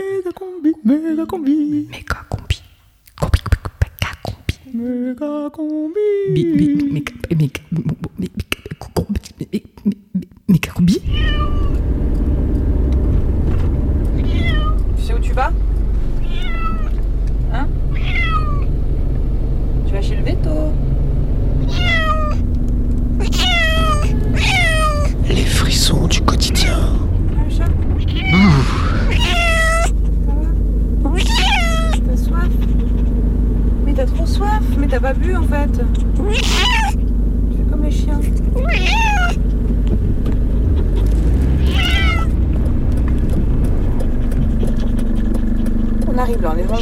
méga combi, méga combi, Méga combi. Combi, méga combi. méga combi. Bi- bi- Méga méga- méga combi. Méga combi. Tu sais où tu vas Hein Tu vas chez le veto. Les frissons du quotidien. T'as soif Mais t'as trop soif Mais t'as pas bu en fait Tu fais comme les chiens. On arrive là, on est devant,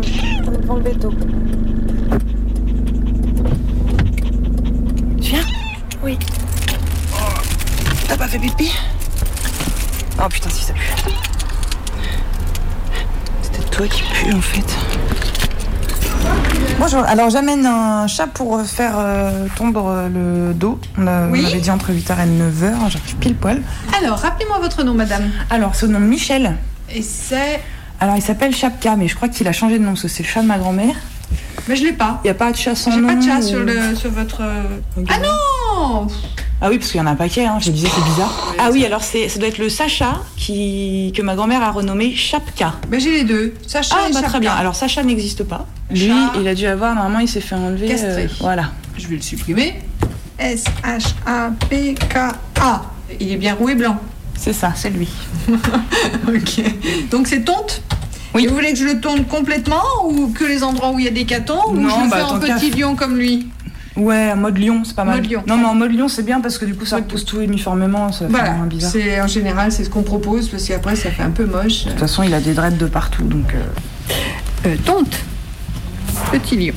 on est devant le veto. Tu viens? Oui. T'as pas fait pipi? Oh putain si ça pue. C'était toi qui pue en fait. Bonjour, alors j'amène un chat pour faire euh, tondre euh, le dos. On, a- on avait dit entre 8h et 9h, j'arrive pile poil. Alors, rappelez-moi votre nom, madame. Alors, son nom Michel. Et c'est. Alors, il s'appelle Chapka, mais je crois qu'il a changé de nom, parce que c'est le chat de ma grand-mère. Mais je l'ai pas. Il n'y a pas de chat sans J'ai nom pas de chat ou- sur, le, sur votre. Ah non Ah oui, parce qu'il y en a un paquet, hein, je disais, c'est bizarre. Ah oui, alors c'est, ça doit être le Sacha qui, que ma grand-mère a renommé Chapka. Ben, j'ai les deux. Sacha Ah, et bah, Chapka. très bien. Alors, Sacha n'existe pas. Lui, Chat. il a dû avoir, normalement, il s'est fait enlever. Castré. euh, voilà. Je vais le supprimer. S-H-A-P-K-A. Il est bien roux et blanc. C'est ça, c'est lui. ok. Donc c'est tonte Oui. Et vous voulez que je le tonde complètement ou que les endroits où il y a des catons ou Non, je le bah, fais en petit lion comme lui Ouais, en mode lion, c'est pas mal. Mode lion. Non, mais en mode lion, c'est bien parce que du coup, ça repousse tout uniformément, ça Voilà. bizarre. De C'est en général c'est ce qu'on propose parce qu'après ça fait un peu moche. toute façon, il a des dreads de partout, donc. euh, Euh, tonte. Petit lion.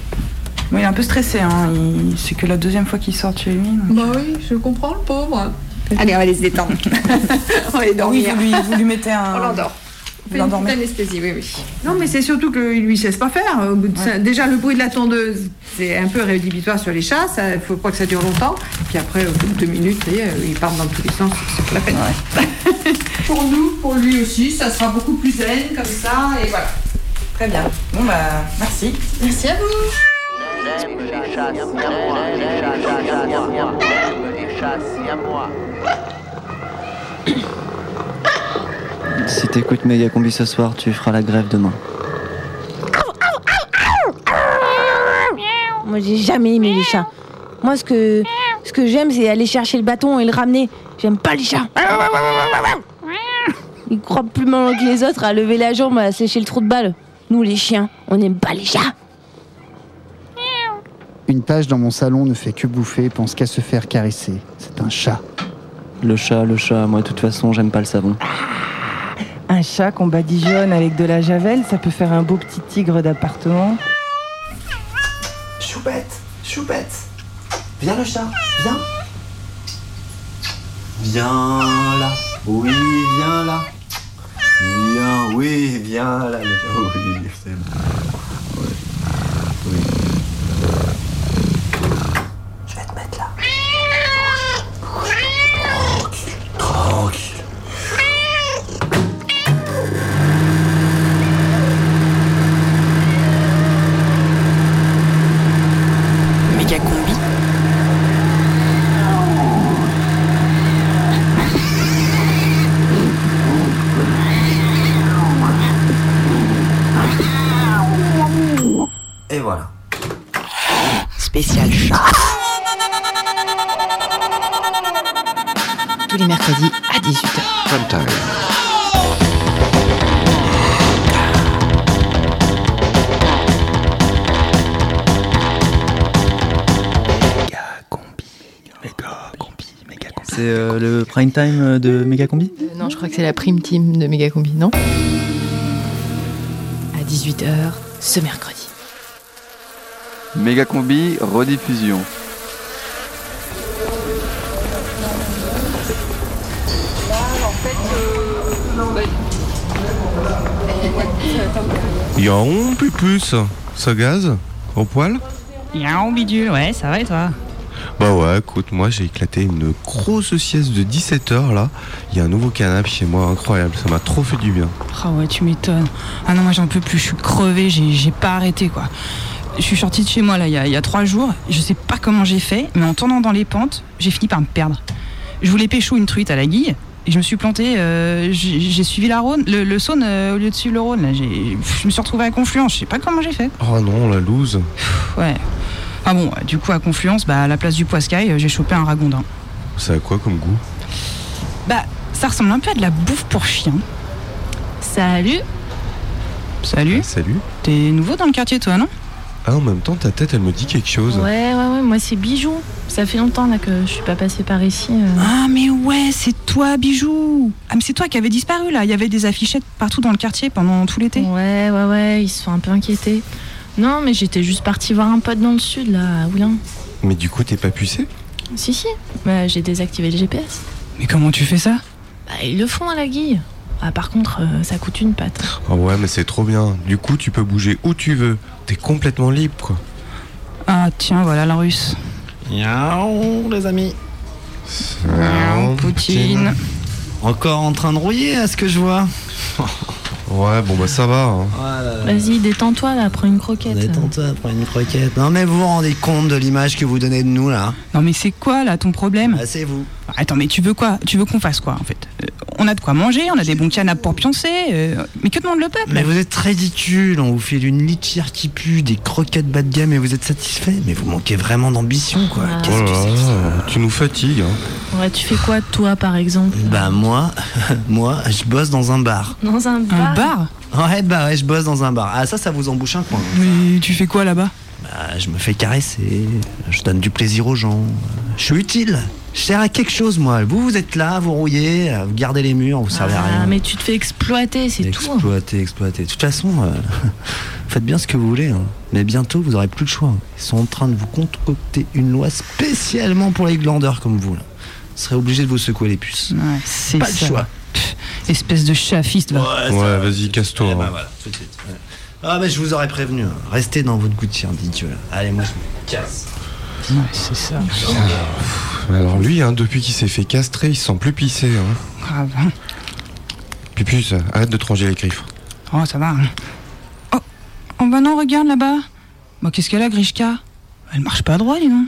bon, il est un peu stressé, hein. il- C'est que la deuxième fois qu'il sort chez lui. donc- Bah oui, je comprends le pauvre. Allez, on va aller se détendre. on va aller Oui, dormir. vous lui, vous lui mettez un. On l'endort. Une petite anesthésie, oui, oui. Non, mais c'est surtout qu'il lui sait pas faire. Au bout de ça- déjà, le bruit de la tondeuse, c'est un peu rédhibitoire sur les chats. Il faut pas que ça dure longtemps. Puis après, au bout de deux minutes, ça y est, il part dans tous les sens. C'est pas la peine. pour nous, pour lui aussi, ça sera beaucoup plus zen comme ça. Et voilà. Très bien. Bon, bah, merci. Merci à vous. Si t'écoutes Méga Combi ce soir, tu feras la grève demain. Moi, j'ai jamais aimé les chats. Moi, ce que, ce que j'aime, c'est aller chercher le bâton et le ramener. J'aime pas les chats. Ils croient plus malin que les autres à lever la jambe, à sécher le trou de balle. Nous, les chiens, on n'aime pas les chats. Une page dans mon salon ne fait que bouffer, pense qu'à se faire caresser. C'est un chat. Le chat, le chat, moi de toute façon, j'aime pas le savon. Un chat qu'on badigeonne avec de la javel, ça peut faire un beau petit tigre d'appartement. Choupette, choupette. Viens le chat, viens. Viens là. Oui, viens là. Viens, oui, viens là. Oui, c'est. Prime time de Méga Combi Euh, non, je crois que c'est la prime team de Méga Combi, non? À 18h ce mercredi. Méga combi, rediffusion. Yaon, pupus, ça gaz Au poil? Yaon bidule, ouais, ça va et toi? Bah ouais, écoute, moi j'ai éclaté une grosse sieste de 17 heures là. Il y a un nouveau canapé chez moi, incroyable, ça m'a trop fait du bien. Ah ouais, tu m'étonnes. Ah non, moi j'en peux plus, je suis crevée, j'ai pas arrêté quoi. Je suis sortie de chez moi là il y a, il y a trois jours, je sais pas comment j'ai fait, mais en tournant dans les pentes, j'ai fini par me perdre. Je voulais pécho une truite à la guille, et je me suis plantée, euh, j'ai suivi la Rhône, le, le Saône euh, au lieu de suivre le Rhône. Là, je me suis retrouvée à Confluence, je sais pas comment j'ai fait. Oh non, la loose. Ouais. Ah bon, du coup à Confluence, bah, à la place du poiscaille, euh, j'ai chopé un ragondin. Ça a quoi comme goût? Bah, ça ressemble un peu à de la bouffe pour chien. Salut Salut. Salut. T'es nouveau dans le quartier toi, non? Ah, en même temps, ta tête, elle me dit quelque chose. Ouais, ouais, ouais, moi c'est Bijou. Ça fait longtemps là que je suis pas passée par ici. euh. Ah mais ouais, c'est toi, Bijou Ah mais c'est toi qui avais disparu là, il y avait des affichettes partout dans le quartier pendant tout l'été. Ouais, ouais, ouais, ils se sont un peu inquiétés. Non, mais j'étais juste partie voir un pote dans le sud là, à Oulin. Mais du coup, t'es pas pucé Si, si, bah, j'ai désactivé le GPS. Mais comment tu fais ça? Bah, ils le font à la guille. Ah, par contre, euh, ça coûte une patte. Oh ouais, mais c'est trop bien. Du coup, tu peux bouger où tu veux. T'es complètement libre, quoi. Ah tiens, voilà la russe. Yaou, les amis. Poutine. Encore en train de rouiller à ce que je vois. Ouais, bon bah ça va. hein. Vas-y, détends-toi là, prends une croquette. Détends-toi, prends une croquette. Non mais vous vous rendez compte de l'image que vous donnez de nous là Non mais c'est quoi là ton problème? Ah, C'est vous. Attends, mais tu veux quoi? Tu veux qu'on fasse quoi en fait? Euh, On a de quoi manger, on a des bons canapes pour pioncer. euh, mais que demande le peuple? Mais vous êtes ridicule, on vous fait une litière qui pue, des croquettes bas de gamme et vous êtes satisfait. Mais vous manquez vraiment d'ambition quoi. Ah. Qu'est-ce Oh que là c'est que ça? là, tu nous fatigues. hein. Ouais, tu fais quoi toi par exemple? Bah moi, moi, je bosse dans un bar. Dans un bar. Un bar? Ouais, bah ouais, je bosse dans un bar. Ah ça, ça vous embouche un coin. Mais tu fais quoi là-bas? Bah, je me fais caresser, je donne du plaisir aux gens. Je suis utile. Je sers à quelque chose, moi. Vous, vous êtes là, vous rouillez, vous gardez les murs, vous servez à Ah, rien. mais tu te fais exploiter, c'est tout. Exploiter, exploiter. De toute façon, euh, faites bien ce que vous voulez. hein. Mais bientôt, vous aurez plus le choix. Ils sont en train de vous concocter une loi spécialement pour les glandeurs comme vous. Là. Vous serez obligé de vous secouer les puces. Ouais, c'est Pas ça. le choix. Pff, espèce de chafiste, va. Ouais, vas-y, casse-toi. Eh ben hein. voilà, tout de suite. ouais. Ah, mais je vous aurais prévenu. hein. Restez dans votre gouttière d'idiot. là. Allez, moi, je me casse. Ouais, c'est ça. Alors lui, hein, depuis qu'il s'est fait castrer, il se sent plus pissé. Hein. Grave. hein. Pupus, arrête de te ranger les griffes. Oh, ça va. hein. Oh, oh bah non, regarde là-bas. Bah qu'est-ce qu'elle a, Grishka? Elle marche pas droit, dis donc.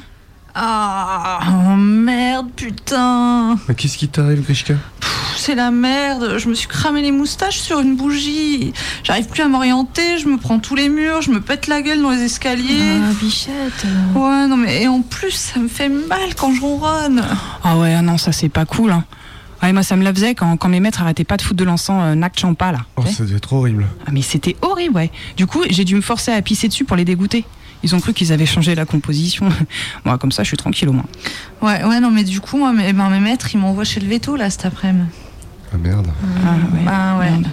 Ah, oh merde, putain. Mais qu'est-ce qui t'arrive, Grishka? Pff, C'est la merde. Je me suis cramé les moustaches sur une bougie. J'arrive plus à m'orienter. Je me prends tous les murs. Je me pète la gueule dans les escaliers. Ah, bichette. Ouais, non, mais et en plus, ça me fait mal quand je ronronne. Ah ouais, ah non, ça c'est pas cool. Hein. Ouais, moi ça me la faisait quand, quand mes maîtres arrêtaient pas de foutre de l'encens euh, Nac Champa là. Oh, devait être horrible. Ah mais c'était horrible, ouais. Du coup, j'ai dû me forcer à pisser dessus pour les dégoûter. Ils ont cru qu'ils avaient changé la composition. Moi, comme ça, je suis tranquille au moins. Ouais, ouais, non, mais du coup, moi, mes, ben, mes maîtres, ils m'envoient chez le veto, là, cet après-midi. Ah merde. Ah ouais. Bah ouais. merde.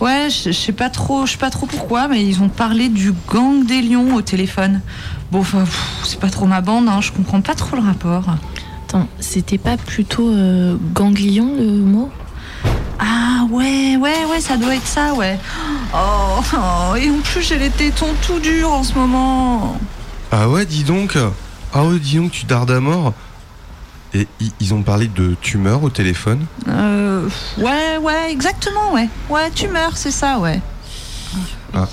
Ouais, je sais pas trop, je sais pas trop pourquoi, mais ils ont parlé du gang des lions au téléphone. Bon, enfin, c'est pas trop ma bande, hein, je comprends pas trop le rapport. Attends, c'était pas plutôt euh, ganglion le mot? Ah ouais, ouais, ouais, ça doit être ça, ouais. Oh, oh, et en plus j'ai les tétons tout durs en ce moment. Ah ouais, dis donc. Ah ouais, dis donc, tu dardes à mort. Et ils ont parlé de tumeur au téléphone. Euh, ouais, ouais, exactement, ouais. Ouais, tumeur, c'est ça, ouais. Ah.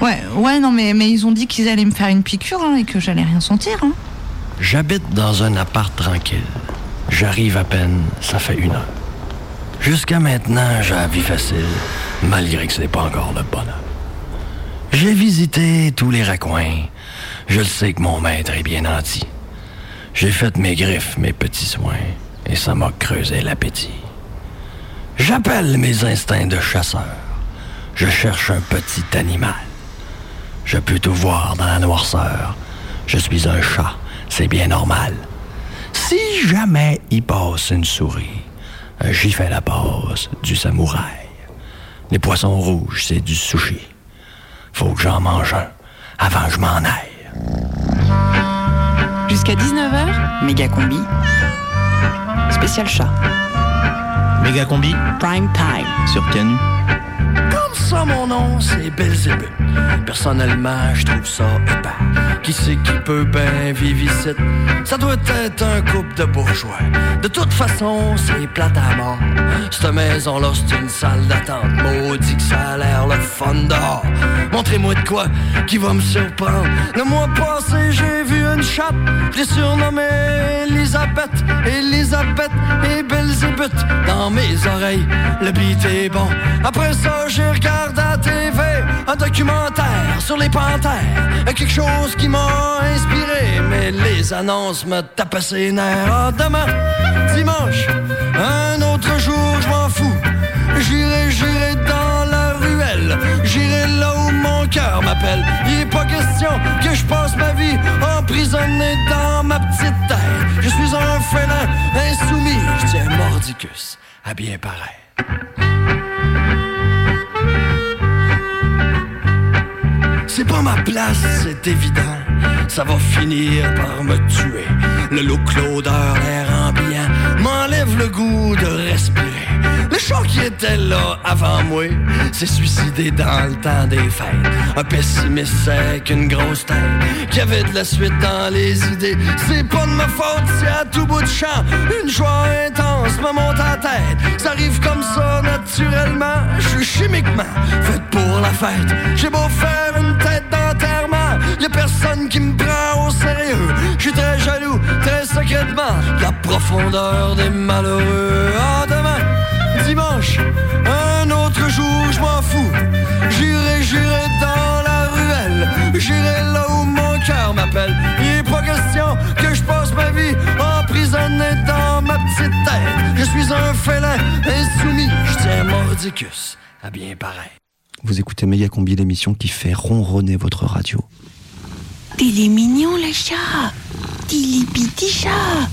Ouais, ouais, non, mais, mais ils ont dit qu'ils allaient me faire une piqûre hein, et que j'allais rien sentir. Hein. J'habite dans un appart tranquille. J'arrive à peine, ça fait une heure. Jusqu'à maintenant, j'ai la vie facile, malgré que ce n'est pas encore le bonheur. J'ai visité tous les raccoins. Je le sais que mon maître est bien nanti. J'ai fait mes griffes, mes petits soins, et ça m'a creusé l'appétit. J'appelle mes instincts de chasseur. Je cherche un petit animal. Je peux tout voir dans la noirceur. Je suis un chat, c'est bien normal. Si jamais il passe une souris, j'y fais la passe du samouraï. Les poissons rouges, c'est du sushi. Faut que j'en mange un avant que je m'en aille. Jusqu'à 19h, méga combi. Spécial chat. Méga combi Prime time. Sur Canu. Ça mon nom, c'est Belzébuth. Personnellement, je trouve ça épais. Qui c'est qui peut bien vivre ici? Ça doit être un couple de bourgeois. De toute façon, c'est plate à mort. Cette maison-là, c'est une salle d'attente. Maudit que ça a l'air le fun dehors. Montrez-moi de quoi qui va me surprendre. Le mois passé, j'ai vu une chatte. Je l'ai surnommée Elisabeth. Elisabeth et Belzébuth. Dans mes oreilles, le beat est bon. Après ça, j'ai regardé un documentaire sur les panthères. Quelque chose qui m'a inspiré. Mais les annonces me tapaient ses nerfs. Ah, demain, dimanche, un autre jour, je m'en fous. J'irai, j'irai dans la ruelle. J'irai là où mon cœur m'appelle. Il est pas question que je passe ma vie emprisonné dans ma petite tête. Je suis un félin insoumis. Je tiens mordicus à bien paraître. C'est pas ma place, c'est évident. Ça va finir par me tuer. Le look, l'odeur, l'air ambiant m'enlève le goût de respirer. Le chat qui était là avant moi s'est suicidé dans le temps des fêtes. Un pessimiste sec, une grosse tête qui avait de la suite dans les idées. C'est pas de ma faute, c'est à tout bout de champ. Une joie chimiquement fait pour la fête. J'ai beau faire une tête d'enterrement, y a personne qui me prend au sérieux. Je suis très jaloux, très secrètement, la profondeur des malheureux. Ah, demain, dimanche, un autre jour, je m'en fous. J'irai, j'irai dans la ruelle, j'irai là où mon cœur m'appelle. Il est pas question que je passe ma vie emprisonné dans ma petite tête. Je suis un félin insoumis, je tiens mordicus à bien pareil. Vous écoutez Méga Combi, l'émission qui fait ronronner votre radio. Il est mignon le chat. Il est petit chat.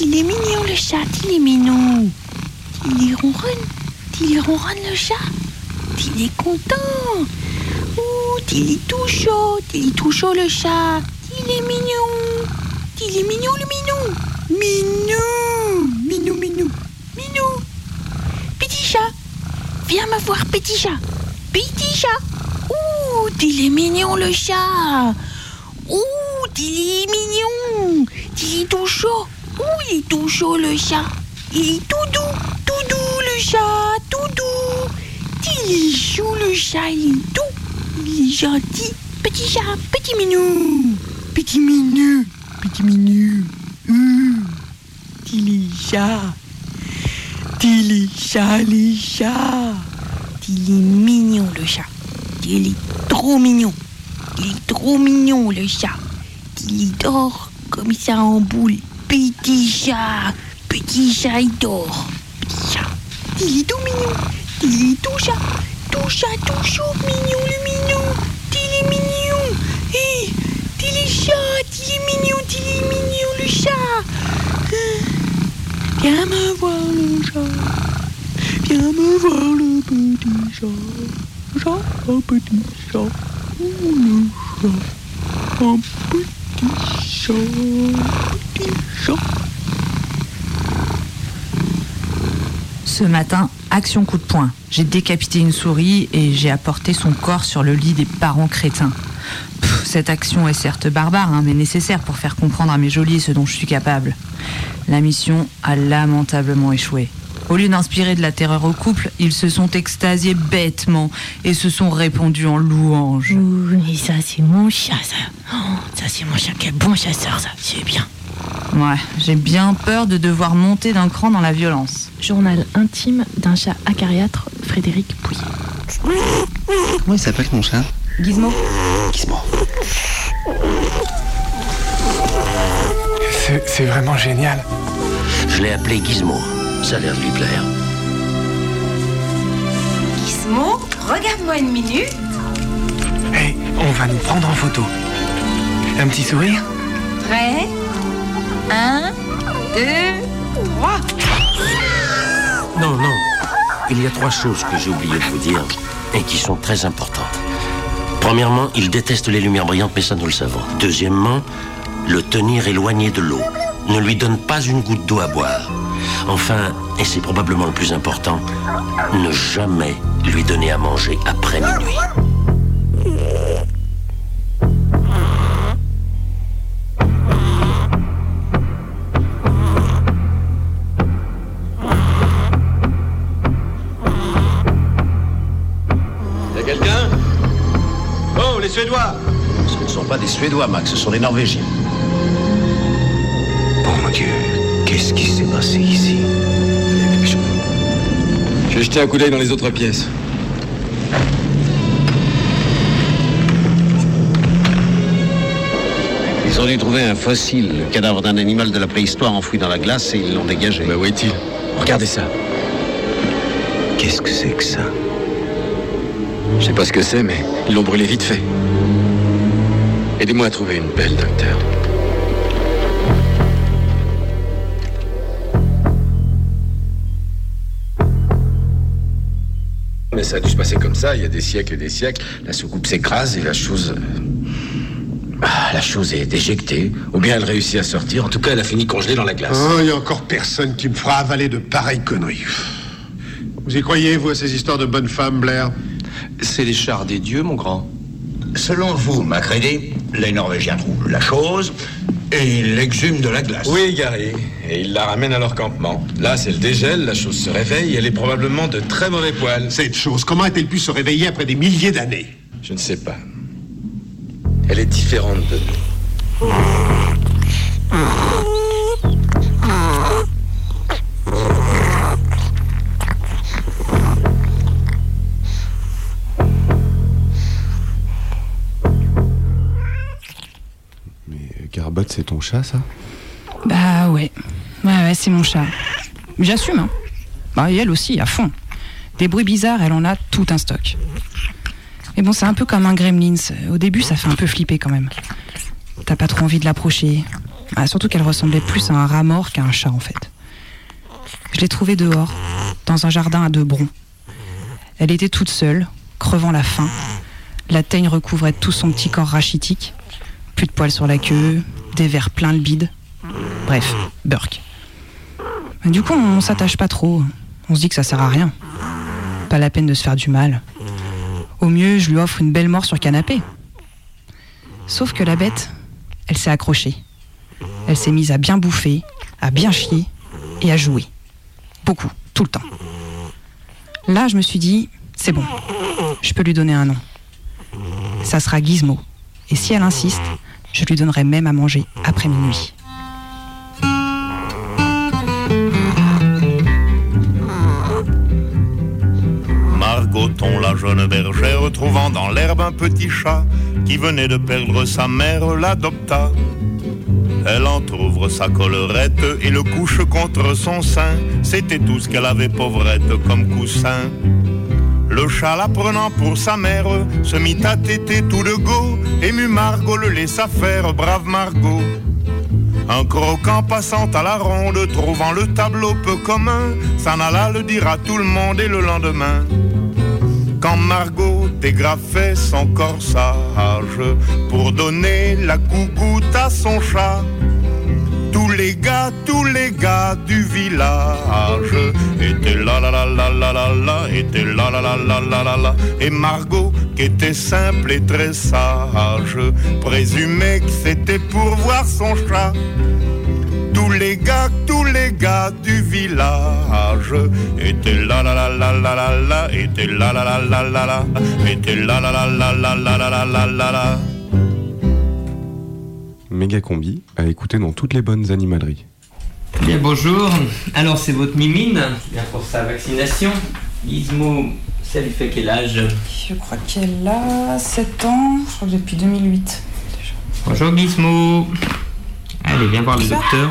Il est mignon le chat. Il est mignon. Il est ronronne. Il est ronronne le chat. Il est content. Ouh, il est tout chaud. Il est tout chaud le chat. Il est mignon. Il est mignon le minou. Minou. Minou, minou. Minou. Petit chat. Viens me voir, petit chat. Petit chat. Ouh, il est mignon le chat. Ouh, il est mignon. Il est tout chaud. Ouh, il est tout chaud le chat. Il est tout doux, tout doux le chat, tout doux. Il est chou le chat, il est doux. Il est gentil. Petit chat, petit minou. Petit minou, petit minou. Ouh, il est chat. Il est chat, est mignon le chat. Il est trop mignon. Il est trop mignon le chat. Il dort comme ça en boule. Petit chat. Petit chat, il dort. Petit chat. Il est tout mignon. Il est tout chat. Tout chat, tout chaud, mignon le. Il est mignon. Hé, il est chat. Il est mignon. Il est mignon le chat. Viens me voir le chat. Viens me voir le petit chat. Un petit chat. Chat. Un petit chat. Ce matin, action coup de poing. J'ai décapité une souris et j'ai apporté son corps sur le lit des parents crétins. Cette action est certes barbare, hein, mais nécessaire pour faire comprendre à mes geôliers ce dont je suis capable. La mission a lamentablement échoué. Au lieu d'inspirer de la terreur au couple, ils se sont extasiés bêtement et se sont répandus en louanges. Oui, ça c'est mon chat, ça. Oh, ça c'est mon chat, quel bon chasseur, ça. C'est bien. Ouais, j'ai bien peur de devoir monter d'un cran dans la violence. Journal intime d'un chat acariâtre, Frédéric Pouillet. Comment il s'appelle ton chat? Gizmo Gizmo. C'est c'est vraiment génial. Je l'ai appelé Gizmo. Ça a l'air de lui plaire. Gizmo, regarde-moi une minute. Hey, on va nous prendre en photo. Un petit sourire Prêt? Un, deux, trois. Non, non. Il y a trois choses que j'ai oublié de vous dire et qui sont très importantes. Premièrement, il déteste les lumières brillantes, mais ça nous le savons. Deuxièmement, le tenir éloigné de l'eau. Ne lui donne pas une goutte d'eau à boire. Enfin, Et c'est probablement le plus important, ne jamais lui donner à manger après minuit. Y a quelqu'un? Oh, les Suédois Ce ne sont pas des Suédois, Max, ce sont des Norvégiens. Oh mon Dieu, qu'est-ce qui s'est passé ici Je vais jeter un coup d'œil dans les autres pièces. Ils ont dû trouver un fossile, le cadavre d'un animal de la préhistoire enfoui dans la glace et ils l'ont dégagé. Mais où est-il Regardez ça. Qu'est-ce que c'est que ça Je sais pas ce que c'est, mais ils l'ont brûlé vite fait. Aidez-moi à trouver une pelle, docteur. Ça a dû se passer comme ça, il y a des siècles et des siècles. La soucoupe s'écrase et la chose. euh, ah, la chose est éjectée. Ou bien elle réussit à sortir. En tout cas, elle a fini congelée dans la glace. Oh, il y a encore personne qui me fera avaler de pareilles conneries. Vous y croyez, vous, à ces histoires de bonnes femmes, Blair? C'est les chars des dieux, mon grand. Selon vous, Macrédé, les Norvégiens trouvent la chose et l'exhument de la glace. Oui, Gary. Et ils la ramènent à leur campement. Là, c'est le dégel, la chose se réveille, elle est probablement de très mauvais poils. Cette chose, comment a-t-elle pu se réveiller après des milliers d'années? Je ne sais pas. Elle est différente de nous. C'est ton chat, ça? Bah ouais. Ouais, ouais, c'est mon chat. J'assume, hein. Bah, elle aussi, à fond. Des bruits bizarres, elle en a tout un stock. Mais bon, c'est un peu comme un gremlins. Au début, ça fait un peu flipper quand même. T'as pas trop envie de l'approcher. Ah, surtout qu'elle ressemblait plus à un rat mort qu'à un chat, en fait. Je l'ai trouvée dehors, dans un jardin à deux broncs. Elle était toute seule, crevant la faim. La teigne recouvrait tout son petit corps rachitique. Plus de poils sur la queue, des verres pleins le bide. Bref, Burk. Mais Du coup, on s'attache pas trop. On se dit que ça sert à rien. Pas la peine de se faire du mal. Au mieux, je lui offre une belle mort sur canapé. Sauf que la bête, elle s'est accrochée. Elle s'est mise à bien bouffer, à bien chier et à jouer. Beaucoup, tout le temps. Là, je me suis dit, c'est bon, je peux lui donner un nom. Ça sera Gizmo. Et si elle insiste, je lui donnerai même à manger après minuit. Margoton, la jeune bergère, trouvant dans l'herbe un petit chat qui venait de perdre sa mère, l'adopta. Elle entr'ouvre sa collerette et le couche contre son sein. C'était tout ce qu'elle avait pauvrette comme coussin. Le chat la prenant pour sa mère se mit à téter tout de go. Ému Margot le laissa faire, brave Margot. Un croquant passant à la ronde, trouvant le tableau peu commun, s'en alla le dire à tout le monde et le lendemain. Quand Margot dégrafait son corsage pour donner la gougoute à son chat, les gars, tous les gars du village étaient là là là là là là là, étaient là là là là là là là. Et Margot, qui était simple et très sage, présumait que c'était pour voir son chat. Tous les gars, tous les gars du village étaient là là là là là là là, étaient là là là là là là, étaient là là là là là là là là là là. Méga combi à écouter dans toutes les bonnes animaleries. Bien bonjour, alors c'est votre mimine, bien pour sa vaccination. Gizmo, ça lui fait quel âge? Je crois qu'elle a 7 ans, je crois que depuis 2008. Bonjour Gizmo. Allez, viens voir le docteur.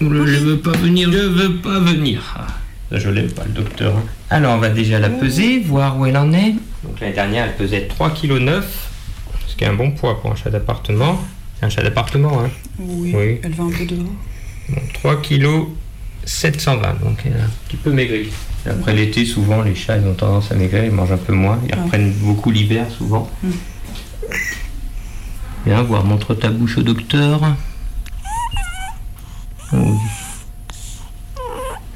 Je veux pas venir, je veux pas venir. Ah, je l'aime pas le docteur. hein. Alors on va déjà la peser, voir où elle en est. Donc l'année dernière elle pesait 3,9 kg, ce qui est un bon poids pour un chat d'appartement. C'est un chat d'appartement, hein Oui, Oui. elle va un peu dehors. Bon, 3 kg 720, donc elle a un petit peu maigri. Après l'été, souvent, les chats, ils ont tendance à maigrir, ils mangent un peu moins, ils reprennent beaucoup l'hiver, souvent. Mm. Viens voir, montre ta bouche au docteur. Oui.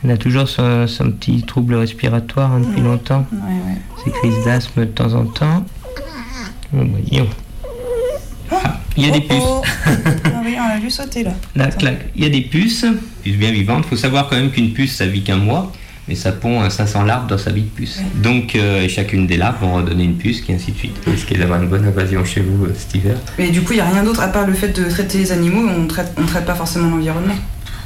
Elle a toujours son, son petit trouble respiratoire hein, depuis longtemps. Ses crises d'asthme de temps en temps. Voyons. Ah, il y a des puces. Oh, ah oui, on l'a vu sauter là. Là, clac. Il y a des puces, puces bien vivantes. Il faut savoir quand même qu'une puce, ça vit qu'un mois, mais ça pond euh, 500 larves dans sa vie de puce. Donc, euh, et chacune des larves vont redonner une puce, qui ainsi de suite. Risquez d'avoir une bonne invasion chez vous euh, cet hiver. Mais du coup, il n'y a rien d'autre à part le fait de traiter les animaux, on traite, on traite pas forcément l'environnement.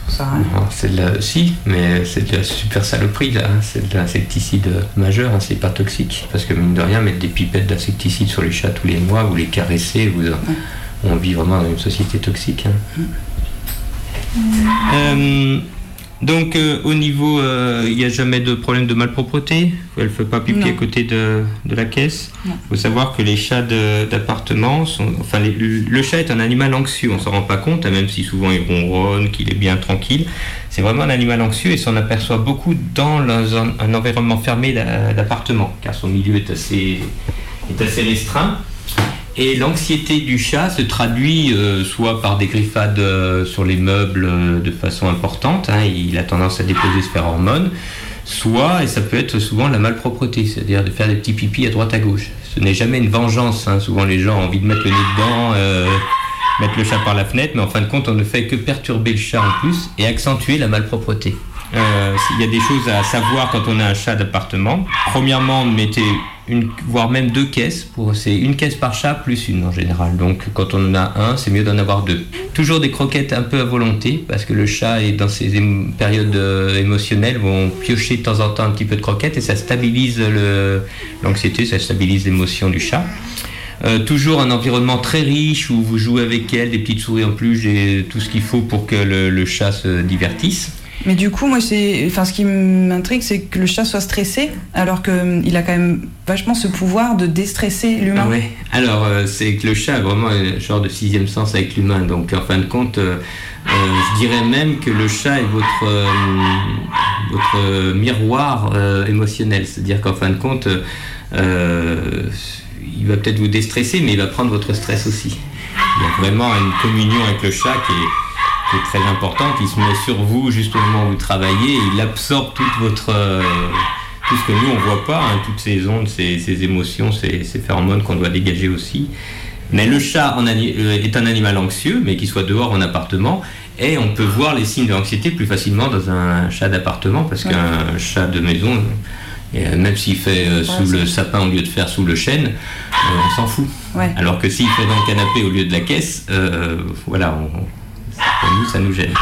Ça rien. Non, C'est de la... Si, mais c'est de la super saloperie là. hein. C'est de l'insecticide majeur, hein, c'est pas toxique. Parce que mine de rien, mettre des pipettes d'insecticide sur les chats tous les mois, vous les caressez, vous... on vit vraiment dans une société toxique. hein. Euh, donc euh, au niveau, euh, il n'y a jamais de problème de malpropreté? Elle ne fait pas pipi Non. à côté de, de la caisse? Il faut savoir que les chats d'appartement, sont, enfin les- le chat est un animal anxieux. On s'en rend pas compte, hein, même si souvent il ronronne, qu'il est bien tranquille. C'est vraiment un animal anxieux et s'en aperçoit beaucoup dans le- un, un environnement fermé d'a- d'appartement, car son milieu est assez, est assez restreint. Et l'anxiété du chat se traduit euh, soit par des griffades euh, sur les meubles euh, de façon importante, hein, il a tendance à déposer ses hormones, soit, et ça peut être souvent la malpropreté, c'est-à-dire de faire des petits pipis à droite à gauche. Ce n'est jamais une vengeance, hein, souvent les gens ont envie de mettre le nez dedans, mettre le chat par la fenêtre, mais en fin de compte on ne fait que perturber le chat en plus et accentuer la malpropreté. Euh, Il y a des choses à savoir quand on a un chat d'appartement. Premièrement, mettez une, voire même deux caisses. C'est une caisse par chat plus une en général. Donc quand on en a un, c'est mieux d'en avoir deux. Toujours des croquettes un peu à volonté, parce que le chat est dans ses périodes euh, émotionnelles, vont piocher de temps en temps un petit peu de croquettes et ça stabilise l'anxiété, ça stabilise l'émotion du chat. Euh, toujours un environnement très riche où vous jouez avec elle, des petites souris en plus, et tout ce qu'il faut pour que le chat se divertisse. Mais du coup, moi, c'est, enfin, ce qui m'intrigue, c'est que le chat soit stressé, alors qu'il a quand même vachement ce pouvoir de déstresser l'humain. Ah. Alors, euh, c'est que le chat a vraiment un genre de sixième sens avec l'humain. Donc, en fin de compte, euh, euh, je dirais même que le chat est votre, euh, votre miroir émotionnel. C'est-à-dire qu'en fin de compte, il va peut-être vous déstresser, mais il va prendre votre stress aussi. Il y a vraiment une communion avec le chat qui est, qui est très importante. Il se met sur vous juste au moment où vous travaillez et il absorbe toute votre, euh, tout ce que nous on voit pas, hein, toutes ces ondes, ces, ces émotions, ces, ces phéromones qu'on doit dégager aussi. Mais le chat en euh, est un animal anxieux, mais qu'il soit dehors en appartement, et on peut voir les signes de l'anxiété plus facilement dans un chat d'appartement, parce Ouais. qu'un chat de maison, euh, même s'il fait euh, sous le sapin au lieu de faire sous le chêne, on s'en fout. Ouais. Alors que s'il fait dans le canapé au lieu de la caisse, euh, voilà, on- pour nous ça nous gêne.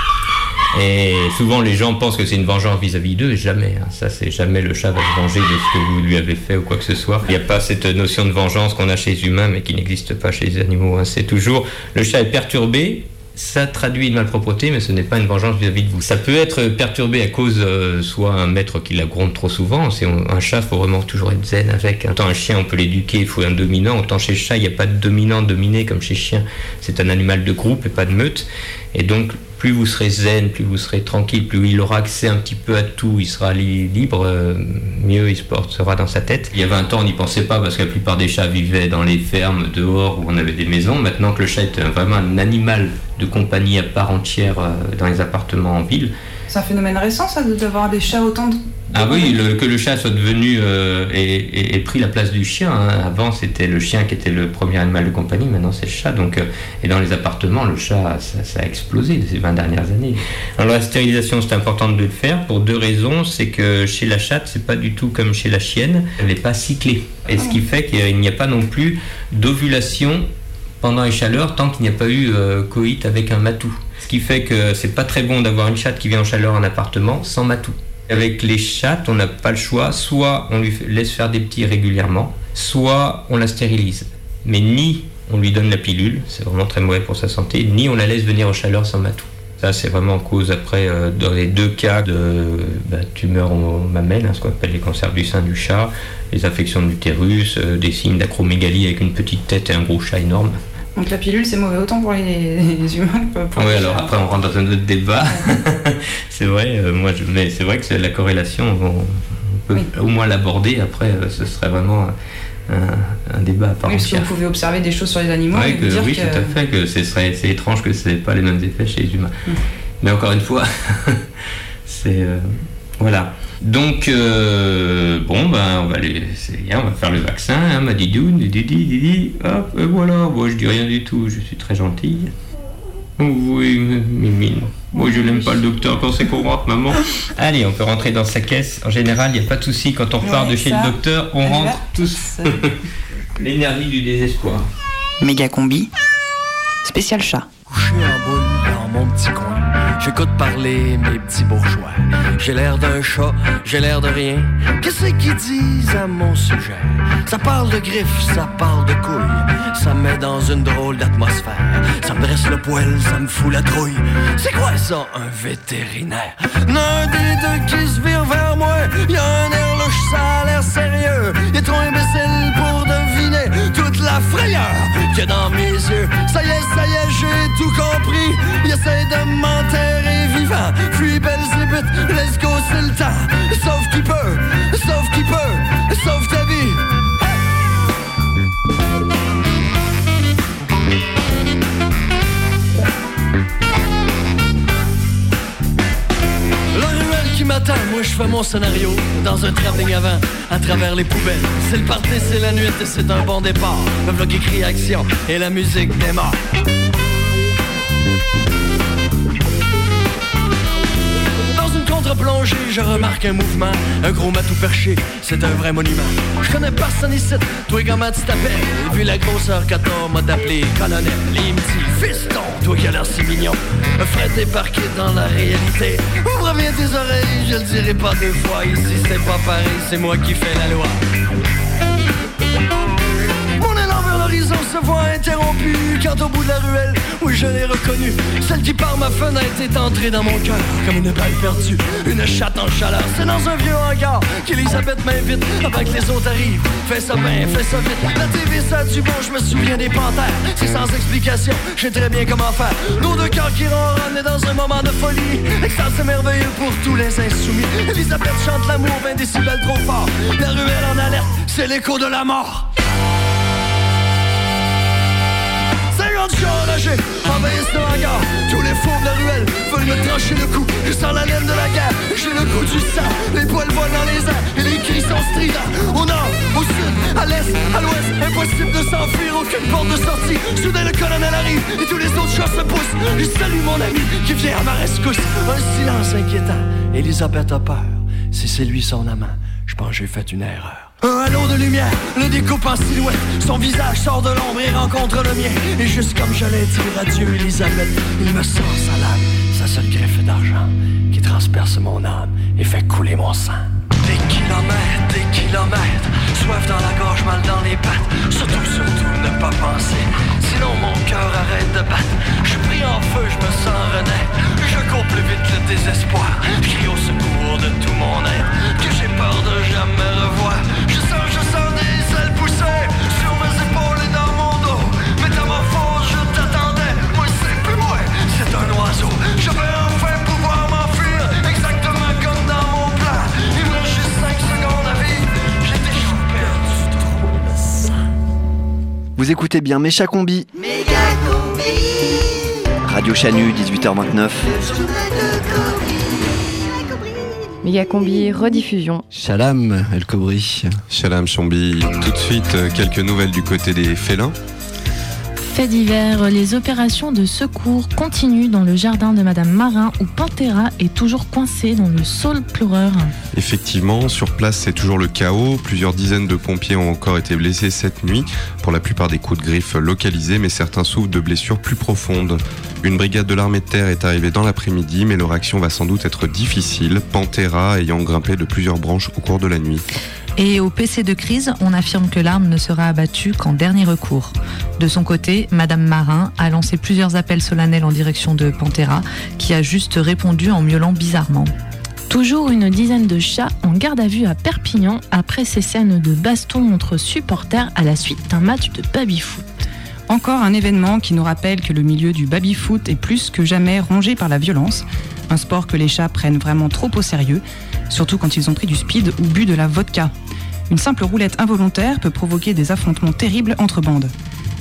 Et souvent les gens pensent que c'est une vengeance vis-à-vis d'eux, et jamais. hein. Ça, c'est jamais le chat va se venger de ce que vous lui avez fait ou quoi que ce soit. Il n'y a pas cette notion de vengeance qu'on a chez les humains, mais qui n'existe pas chez les animaux. hein. C'est toujours le chat est perturbé. Ça traduit une malpropreté, mais ce n'est pas une vengeance vis-à-vis de vous. Ça peut être perturbé à cause euh, soit un maître qui la gronde trop souvent. C'est un chat, faut vraiment toujours être zen avec. Autant un chien, on peut l'éduquer, il faut un dominant. Autant chez chat, il n'y a pas de dominant dominé comme chez chien. C'est un animal de groupe et pas de meute. Et donc, plus vous serez zen, plus vous serez tranquille, plus il aura accès un petit peu à tout, il sera li- libre, euh, mieux il se portera dans sa tête. Il y a 20 ans, on n'y pensait pas parce que la plupart des chats vivaient dans les fermes, dehors, où on avait des maisons. Maintenant que le chat est vraiment un animal de compagnie à part entière euh, dans les appartements en ville, C'est un phénomène récent, ça, de- d'avoir des chats autant de... ah oui, le- que le chat soit devenu euh, et, et- et pris la place du chien. hein. Avant, c'était le chien qui était le premier animal de compagnie. Maintenant, c'est le chat. Donc, euh, et dans les appartements, le chat, ça, ça a explosé ces 20 dernières années. Alors, la stérilisation, c'est important de le faire pour deux raisons. C'est que chez la chatte, c'est pas du tout comme chez la chienne. Elle n'est pas cyclée. Et ce qui fait qu'il n'y a pas non plus d'ovulation pendant les chaleurs tant qu'il n'y a pas eu euh, coït avec un matou. Ce qui fait que c'est pas très bon d'avoir une chatte qui vient en chaleur en appartement sans matou. Avec les chattes, on n'a pas le choix, soit on lui laisse faire des petits régulièrement, soit on la stérilise. Mais ni on lui donne la pilule, c'est vraiment très mauvais pour sa santé, ni on la laisse venir en chaleur sans matou. Ça, c'est vraiment en cause après, euh, dans les deux cas de bah, tumeurs au mamelle, hein, ce qu'on appelle les cancers du sein du chat, les affections de l'utérus, euh, des signes d'acromégalie avec une petite tête et un gros chat énorme. Donc la pilule, c'est mauvais autant pour les, les humains que pour Oui, les alors chats. après on rentre dans un autre débat. c'est vrai, euh, moi, je- mais c'est vrai que c'est la corrélation, on, peut au moins l'aborder. Après, euh, ce serait vraiment un, un débat à part Oui, parce que entière. vous pouvez observer des choses sur les animaux Ouais, et vous que- dire oui, que... tout à fait, que c'est étrange que ce n'ait pas les mêmes effets chez les humains. Mm. Mais encore une fois, c'est, euh, Voilà. Donc, euh, bon, ben, on va aller, c'est bien, on va faire le vaccin, hein, ma didoune, didi, didi, hop, et voilà. Bon, je dis rien du tout, je suis très gentille. Oui, Mimine. Moi, je l'aime pas le docteur quand c'est qu'on rentre, maman. Allez, on peut rentrer dans sa caisse. En général, il n'y a pas de souci. Quand on repart Ouais, de chez ça, le docteur, on rentre va tous. L'énergie du désespoir. Méga combi. Spécial chat. couché en boule dans mon petit coin. J'écoute parler mes petits bourgeois. J'ai l'air d'un chat, j'ai l'air de rien. Qu'est-ce qu'ils disent à mon sujet? Ça parle de griffes, ça parle de couilles. Ça me met dans une drôle d'atmosphère. Ça me dresse le poil, ça me fout la trouille. C'est quoi ça, un vétérinaire? L'un des deux qui se vire vers moi. Y a un air ça a l'air sérieux. Il est trop imbécile pour deviner toute la frayeur a dans mes yeux. Ça y est, ça y est, j'ai tout compris. Il essaie de m'enterrer vivant. Fuis Belzébuth, let's go, c'est le temps. Sauf qui peut, sauf qui peut, sauf ta vie. Qui m'attend, moi je fais mon scénario dans un travelling avant, à travers les poubelles. C'est le party, c'est la nuit et c'est un bon départ. Le bloc écrit action et la musique démarre. Je remarque un mouvement, un gros matou perché, c'est un vrai monument. Je connais personne ici, toi comment tu t'appelles? Vu la grosseur que t'as, m'a d'appeler colonel. Les petits fiston, toi qui as l'air si mignon. Fred débarqué dans la réalité. Ouvre bien tes oreilles, je le dirai pas deux fois. Ici c'est pas pareil, c'est moi qui fais la loi. Se voit interrompu quand au bout de la ruelle, oui je l'ai reconnue. Celle qui par ma fenêtre est entrée dans mon cœur comme une balle perdue, une chatte en chaleur. C'est dans un vieux hangar qu'Elisabeth m'invite avant que les autres arrivent. Fais ça bien, fais ça vite. La TV ça du bon, je me souviens des panthères. C'est sans explication, je sais très bien comment faire. Nos deux cœurs qui ronronnent dans un moment de folie. Extase c'est merveilleux pour tous les insoumis. Elisabeth chante l'amour, 20 décibels trop fort. La ruelle en alerte, c'est l'écho de la mort. 50 chats enragés envahissent hangar Tous les faux de la ruelle veulent me trancher le cou. Je sens la laine de la guerre, j'ai le goût du sang. Les poils volent dans les airs et les cris sont stridents. Au nord, au sud, à l'est, à l'ouest Impossible de s'enfuir, aucune porte de sortie. Soudain le colonel arrive et tous les autres chats se poussent. Je salue mon ami qui vient à ma rescousse. Un silence inquiétant, Elisabeth a peur. Si c'est lui son amant, je pense que j'ai fait une erreur un halo de lumière le découpe en silhouette. Son visage sort de l'ombre et rencontre le mien. Et juste comme je l'ai dit, adieu Elisabeth, il me sort sa lame, sa seule griffe d'argent qui transperce mon âme et fait couler mon sang. Des kilomètres, des kilomètres, soif dans la gorge, mal dans les pattes. Surtout, surtout, ne pas penser, sinon mon cœur arrête de battre. Je pris en feu, je me sens renaître. Je cours plus vite le désespoir. Je crie au secours de tout mon être, que j'ai peur de jamais revoir. Je sens, je sens écoutez bien Mécha Combi. Radio Chanu, 18h29. Méga combi, rediffusion. Shalam, El Kobri. Shalom Chombi. Tout de suite, euh, quelques nouvelles du côté des félins. Fait divers, les opérations de secours continuent dans le jardin de Madame Marin où Pantera est toujours coincé dans le saule pleureur. Effectivement, sur place, c'est toujours le chaos. Plusieurs dizaines de pompiers ont encore été blessés cette nuit, pour la plupart des coups de griffe localisés, mais certains souffrent de blessures plus profondes. Une brigade de l'armée de terre est arrivée dans l'après-midi, mais leur action va sans doute être difficile, Pantera ayant grimpé de plusieurs branches au cours de la nuit. Et au PC de crise, on affirme que l'arme ne sera abattue qu'en dernier recours. De son côté, Madame Marin a lancé plusieurs appels solennels en direction de Pantera, qui a juste répondu en miaulant bizarrement. Toujours une dizaine de chats en garde à vue à Perpignan après ces scènes de baston entre supporters à la suite d'un match de baby-foot. Encore un événement qui nous rappelle que le milieu du baby-foot est plus que jamais rongé par la violence, un sport que les chats prennent vraiment trop au sérieux, surtout quand ils ont pris du speed ou bu de la vodka. Une simple roulette involontaire peut provoquer des affrontements terribles entre bandes.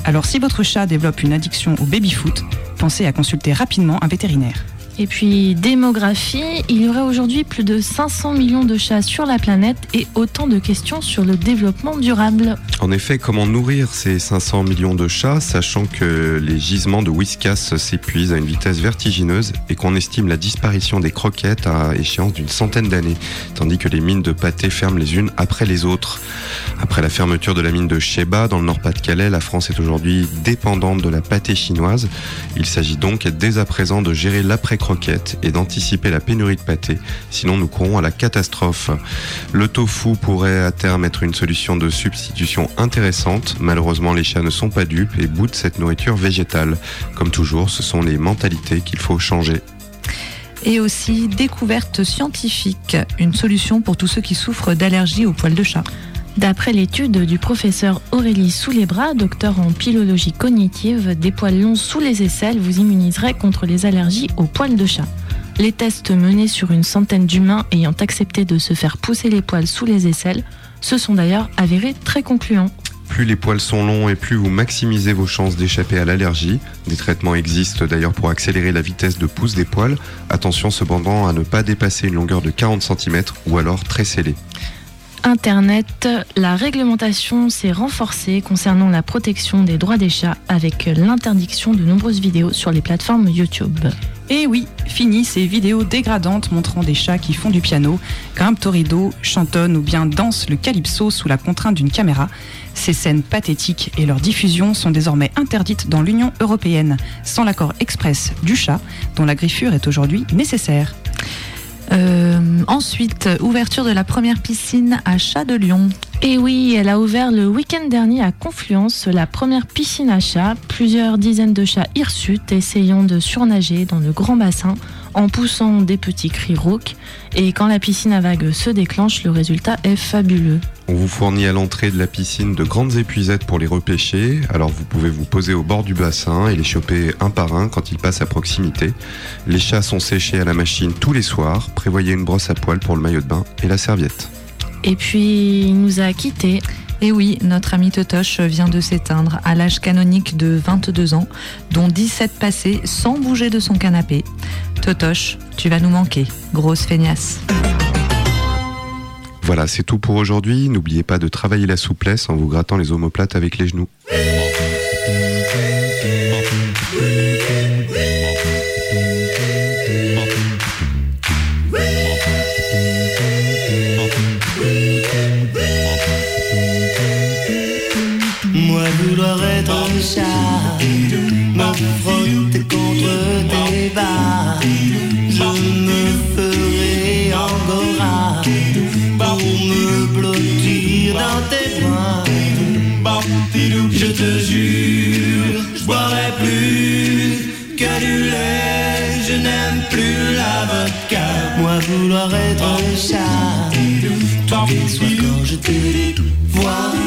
Alors si votre chat développe une addiction au baby-foot, pensez à consulter rapidement un vétérinaire. Et puis démographie, il y aurait aujourd'hui plus de 500 millions de chats sur la planète et autant de questions sur le développement durable. En effet, comment nourrir ces 500 millions de chats, sachant que les gisements de whiskas s'épuisent à une vitesse vertigineuse et qu'on estime la disparition des croquettes à échéance d'une centaine d'années, tandis que les mines de pâté ferment les unes après les autres. Après la fermeture de la mine de Sheba dans le Nord-Pas-de-Calais, la France est aujourd'hui dépendante de la pâté chinoise. Il s'agit donc dès à présent de gérer l'après-croquette et d'anticiper la pénurie de pâté, sinon nous courons à la catastrophe. Le tofu pourrait à terme être une solution de substitution intéressante. Malheureusement, les chats ne sont pas dupes et boutent cette nourriture végétale. Comme toujours, ce sont les mentalités qu'il faut changer. Et aussi découverte scientifique, une solution pour tous ceux qui souffrent d'allergie aux poils de chat. D'après l'étude du professeur Aurélie Soulébras, docteur en pilologie cognitive, des poils longs sous les aisselles vous immuniseraient contre les allergies aux poils de chat. Les tests menés sur une centaine d'humains ayant accepté de se faire pousser les poils sous les aisselles se sont d'ailleurs avérés très concluants. Plus les poils sont longs et plus vous maximisez vos chances d'échapper à l'allergie. Des traitements existent d'ailleurs pour accélérer la vitesse de pousse des poils. Attention cependant à ne pas dépasser une longueur de 40 cm ou alors très scellée. Internet, la réglementation s'est renforcée concernant la protection des droits des chats avec l'interdiction de nombreuses vidéos sur les plateformes YouTube. Et oui, fini ces vidéos dégradantes montrant des chats qui font du piano, grimpent au rideau, chantonnent ou bien dansent le calypso sous la contrainte d'une caméra. Ces scènes pathétiques et leur diffusion sont désormais interdites dans l'Union européenne, sans l'accord express du chat, dont la griffure est aujourd'hui nécessaire. Euh, ensuite, ouverture de la première piscine à Chat de Lyon. Et oui, elle a ouvert le week-end dernier à Confluence la première piscine à chats. Plusieurs dizaines de chats hirsutes essayant de surnager dans le grand bassin en poussant des petits cris rauques. Et quand la piscine à vagues se déclenche, le résultat est fabuleux. On vous fournit à l'entrée de la piscine de grandes épuisettes pour les repêcher, alors vous pouvez vous poser au bord du bassin et les choper un par un quand ils passent à proximité. Les chats sont séchés à la machine tous les soirs, prévoyez une brosse à poils pour le maillot de bain et la serviette. Et puis, il nous a quittés. Et oui, notre ami Totoche vient de s'éteindre à l'âge canonique de 22 ans, dont 17 passés sans bouger de son canapé. Totoche, tu vas nous manquer, grosse feignasse. Voilà, c'est tout pour aujourd'hui. N'oubliez pas de travailler la souplesse en vous grattant les omoplates avec les genoux. Chat, me contre tes bas, je me ferai angora pour me blottir dans tes bras. Je te jure, je boirai plus que du lait, je n'aime plus la vodka. Moi vouloir être un chat, les soirs quand je te vois.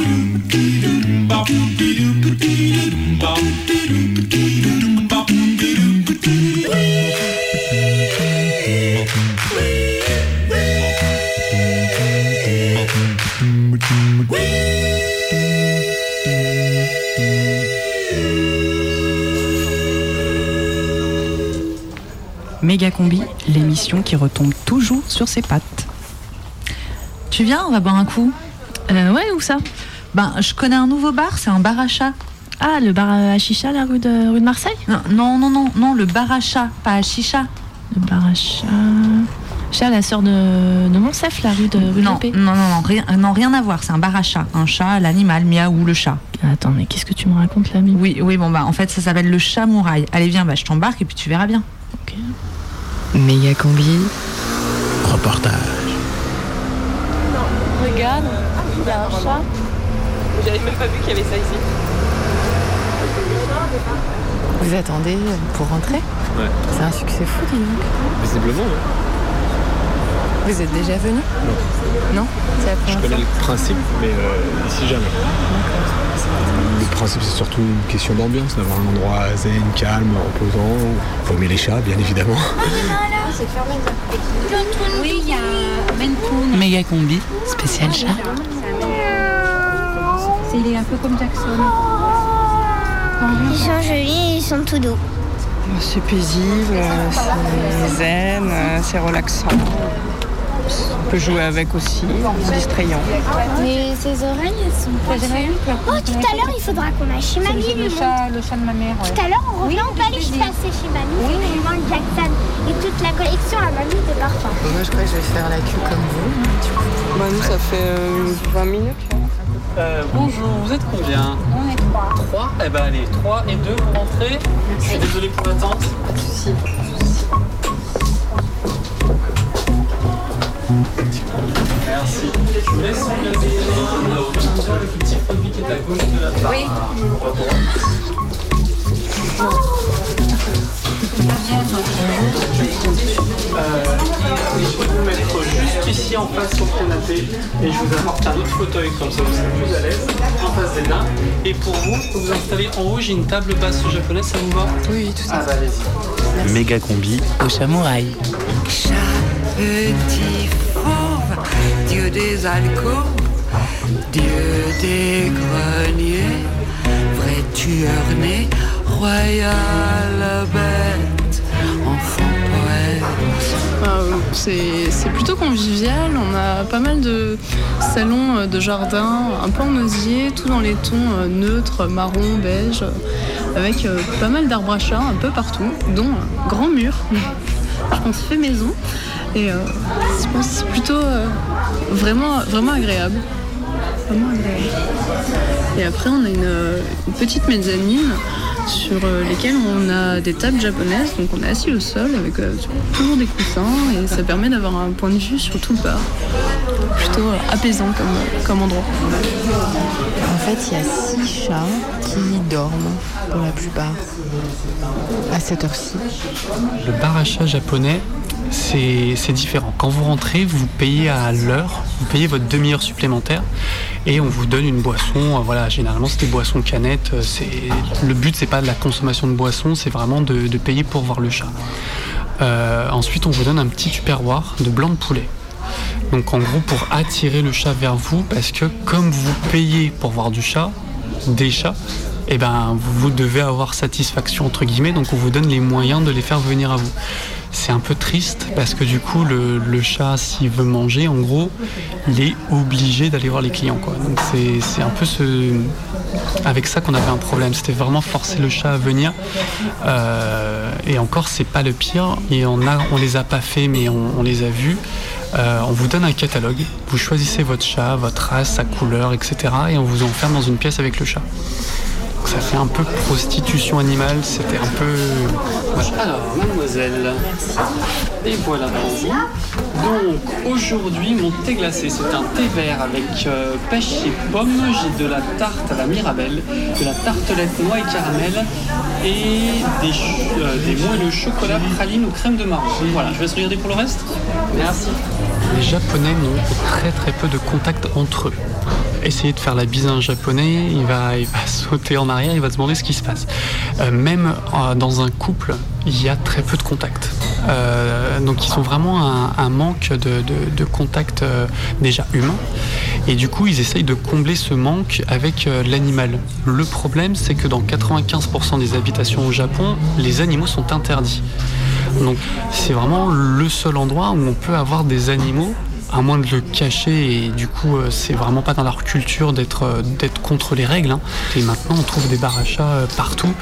Méga Combi, l'émission qui retombe toujours sur ses pattes. Tu viens, on va boire un coup Euh, ouais, où ça? Ben, je connais un nouveau bar, c'est un bar à chat. Ah, le bar à chicha, la rue de, rue de Marseille? Non, non, non, non, non, le bar à chat, pas à chicha. Le bar à chat. Chat, la sœur de, de Monsef, la rue de rue Non, de non, non, non, rien, non, rien à voir, c'est un bar à chat. Un chat, l'animal, miaou, le chat. Attends, mais qu'est-ce que tu me racontes là, Mimi Oui, oui, bon, bah, en fait, ça s'appelle le chat mouraille. Allez, viens, bah, je t'embarque et puis tu verras bien. Méga combi. Reportage. Regarde, il y a un chat. J'avais même pas vu qu'il y avait ça ici. Vous attendez pour rentrer Ouais. C'est un succès fou, dis donc. Visiblement, ouais. Vous êtes déjà venu Non Non C'est la Je connais fois le principe, mais euh, ici jamais. Le principe, c'est surtout une question d'ambiance, d'avoir un endroit zen, calme, reposant. Faut aimer les chats, bien évidemment. C'est fermé. Oui, il y a Mentoun. Méga combi, spécial chat. C'est il est un peu comme Jackson. Ils sont jolis, ils sont tout doux. C'est paisible, euh, c'est zen, euh, c'est relaxant. On peut jouer avec aussi, c'est distrayant. Mais ses oreilles, elles sont pas Oh, tout à l'heure, il faudra qu'on aille chez mamie. le, chat, le chat de ma mère. Tout à l'heure, on revient, on peut aller se passer chez mamie. Oui, Raymond Jackson et toute la collection à mamie de parfums. Moi, je crois que je vais faire la queue comme vous. Bah, nous, ça fait euh, 20 minutes. Euh, bonjour, vous êtes combien On est trois. 3 Eh ben allez, 3 et 2, vous rentrez. Je suis désolé pour l'attente. Pas de soucis. Merci. Je vous laisse regarder le petit produit qui est à gauche de la barre. Oui. Euh, je vais vous mettre juste ici en face au canapé et je vous apporte un autre fauteuil comme ça vous serez plus à l'aise en face des nains. Et pour vous, peux vous installer en haut, j'ai une table basse japonaise, ça vous va Oui, tout à fait. Ah bah allez-y. Méga combi au samouraï. Petit fauve, Dieu des alcôves, Dieu des greniers, vrai tueur né, bête, enfant. Euh, c'est plutôt convivial. On a pas mal de salons euh, de jardin, un peu en osier, tout dans les tons euh, neutres, marron, beige, avec euh, pas mal d'arbres à chat un peu partout, dont un grand mur. Je pense fait maison. Et je pense c'est plutôt vraiment, vraiment agréable. Vraiment agréable. Et après, on a une, une petite mezzanine sur euh, lesquelles on a des tables japonaises. Donc on est assis au sol avec euh, toujours des coussins et ça permet d'avoir un point de vue sur tout le bar. Plutôt euh, apaisant comme, comme endroit. En fait, il y a six chats qui dorment pour la plupart à cette heure-ci. Le bar à chat japonais, c'est différent. Quand vous rentrez, vous payez à l'heure, vous payez votre demi-heure supplémentaire et on vous donne une boisson. euh, Voilà, généralement c'est des boissons canettes. euh, Le but, c'est pas de la consommation de boissons, c'est vraiment de, de payer pour voir le chat. Euh, ensuite, on vous donne un petit tupperware de blanc de poulet. Donc en gros pour attirer le chat vers vous, parce que comme vous payez pour voir du chat, des chats, eh ben vous devez avoir satisfaction entre guillemets, donc on vous donne les moyens de les faire venir à vous. C'est un peu triste parce que du coup le, chat s'il veut manger en gros il est obligé d'aller voir les clients quoi. Donc c'est un peu avec ça qu'on avait un problème. C'était vraiment forcer le chat à venir. Euh, et encore, c'est pas le pire. Et on a, les a pas fait, mais on, on les a vus. Euh, on vous donne un catalogue. Vous choisissez votre chat, votre race, sa couleur, etc. Et on vous enferme dans une pièce avec le chat. Donc ça fait un peu prostitution animale. C'était un peu. Voilà. Alors, mademoiselle. Et voilà pour vous. Donc aujourd'hui, mon thé glacé, c'est un thé vert avec euh, pêche et pomme. J'ai de la tarte à la mirabelle, de la tartelette noix et caramel et des, euh, des moelleux chocolat, praline ou crème de marron. Voilà, je vais se regarder pour le reste. Merci. Les Japonais n'ont très très peu de contact entre eux. Essayez de faire la bise à un japonais, il va, sauter en arrière, il va se demander ce qui se passe. Euh, même euh, dans un couple, il y a très peu de contact. Euh, donc ils ont vraiment un, un manque de, de- contact déjà humain. Et du coup, ils essayent de combler ce manque avec l'animal. Le problème, c'est que dans 95% des habitations au Japon, les animaux sont interdits. Donc c'est vraiment le seul endroit où on peut avoir des animaux à moins de le cacher et du coup euh, c'est vraiment pas dans leur culture d'être euh, contre les règles. hein. Et maintenant on trouve des bars à chats euh, partout,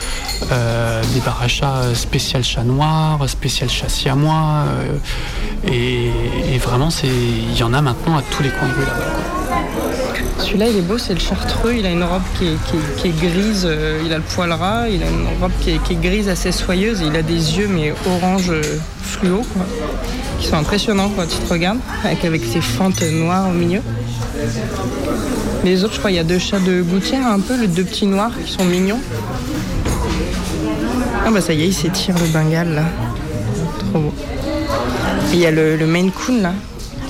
des bars à chats spécial chat noir, spécial chat siamois et, vraiment il y en a maintenant à tous les coins de rue là-bas. Celui-là, il est beau, c'est le chartreux. Il a une robe qui est, grise, euh, il a le poil ras, il a une robe qui est, grise assez soyeuse et il a des yeux, mais orange euh, fluo, qui sont impressionnants quand tu te regardes, avec, avec ses fentes noires au milieu. Les autres, je crois, il y a deux chats de gouttière, un peu, les deux petits noirs qui sont mignons. Ah bah ça y est, il s'étire le Bengale, là. Trop beau. Et il y a le, le Maine Coon, là,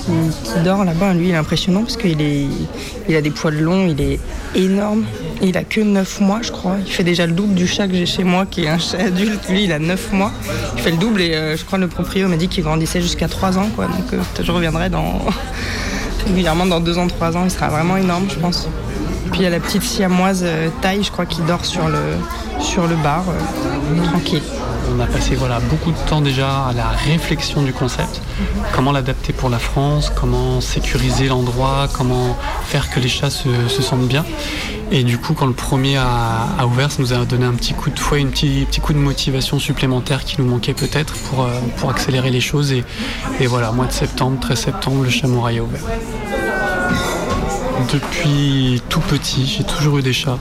qui, dort là-bas. Lui, il est impressionnant parce qu'il est, il a des poils longs, il est énorme. Il a que 9 mois, je crois. Il fait déjà le double du chat que j'ai chez moi, qui est un chat adulte. Lui, il a 9 mois. Il fait le double et euh, je crois le proprio m'a dit qu'il grandissait jusqu'à 3 ans, quoi. Donc euh, je reviendrai dans régulièrement dans 2 ans, 3 ans. Il sera vraiment énorme, je pense. Puis il y a la petite siamoise euh, taille, je crois, qui dort sur le, sur le bar, euh, tranquille. On a passé voilà, beaucoup de temps déjà à la réflexion du concept. Comment l'adapter pour la France, comment sécuriser l'endroit, comment faire que les chats se, se sentent bien. Et du coup, quand le premier a, ouvert, ça nous a donné un petit coup de fouet, un petit, petit coup de motivation supplémentaire qui nous manquait peut-être pour, euh, pour accélérer les choses. Et, voilà, mois de septembre, 13 septembre, le Chamouraï a ouvert. Depuis tout petit, j'ai toujours eu des chats.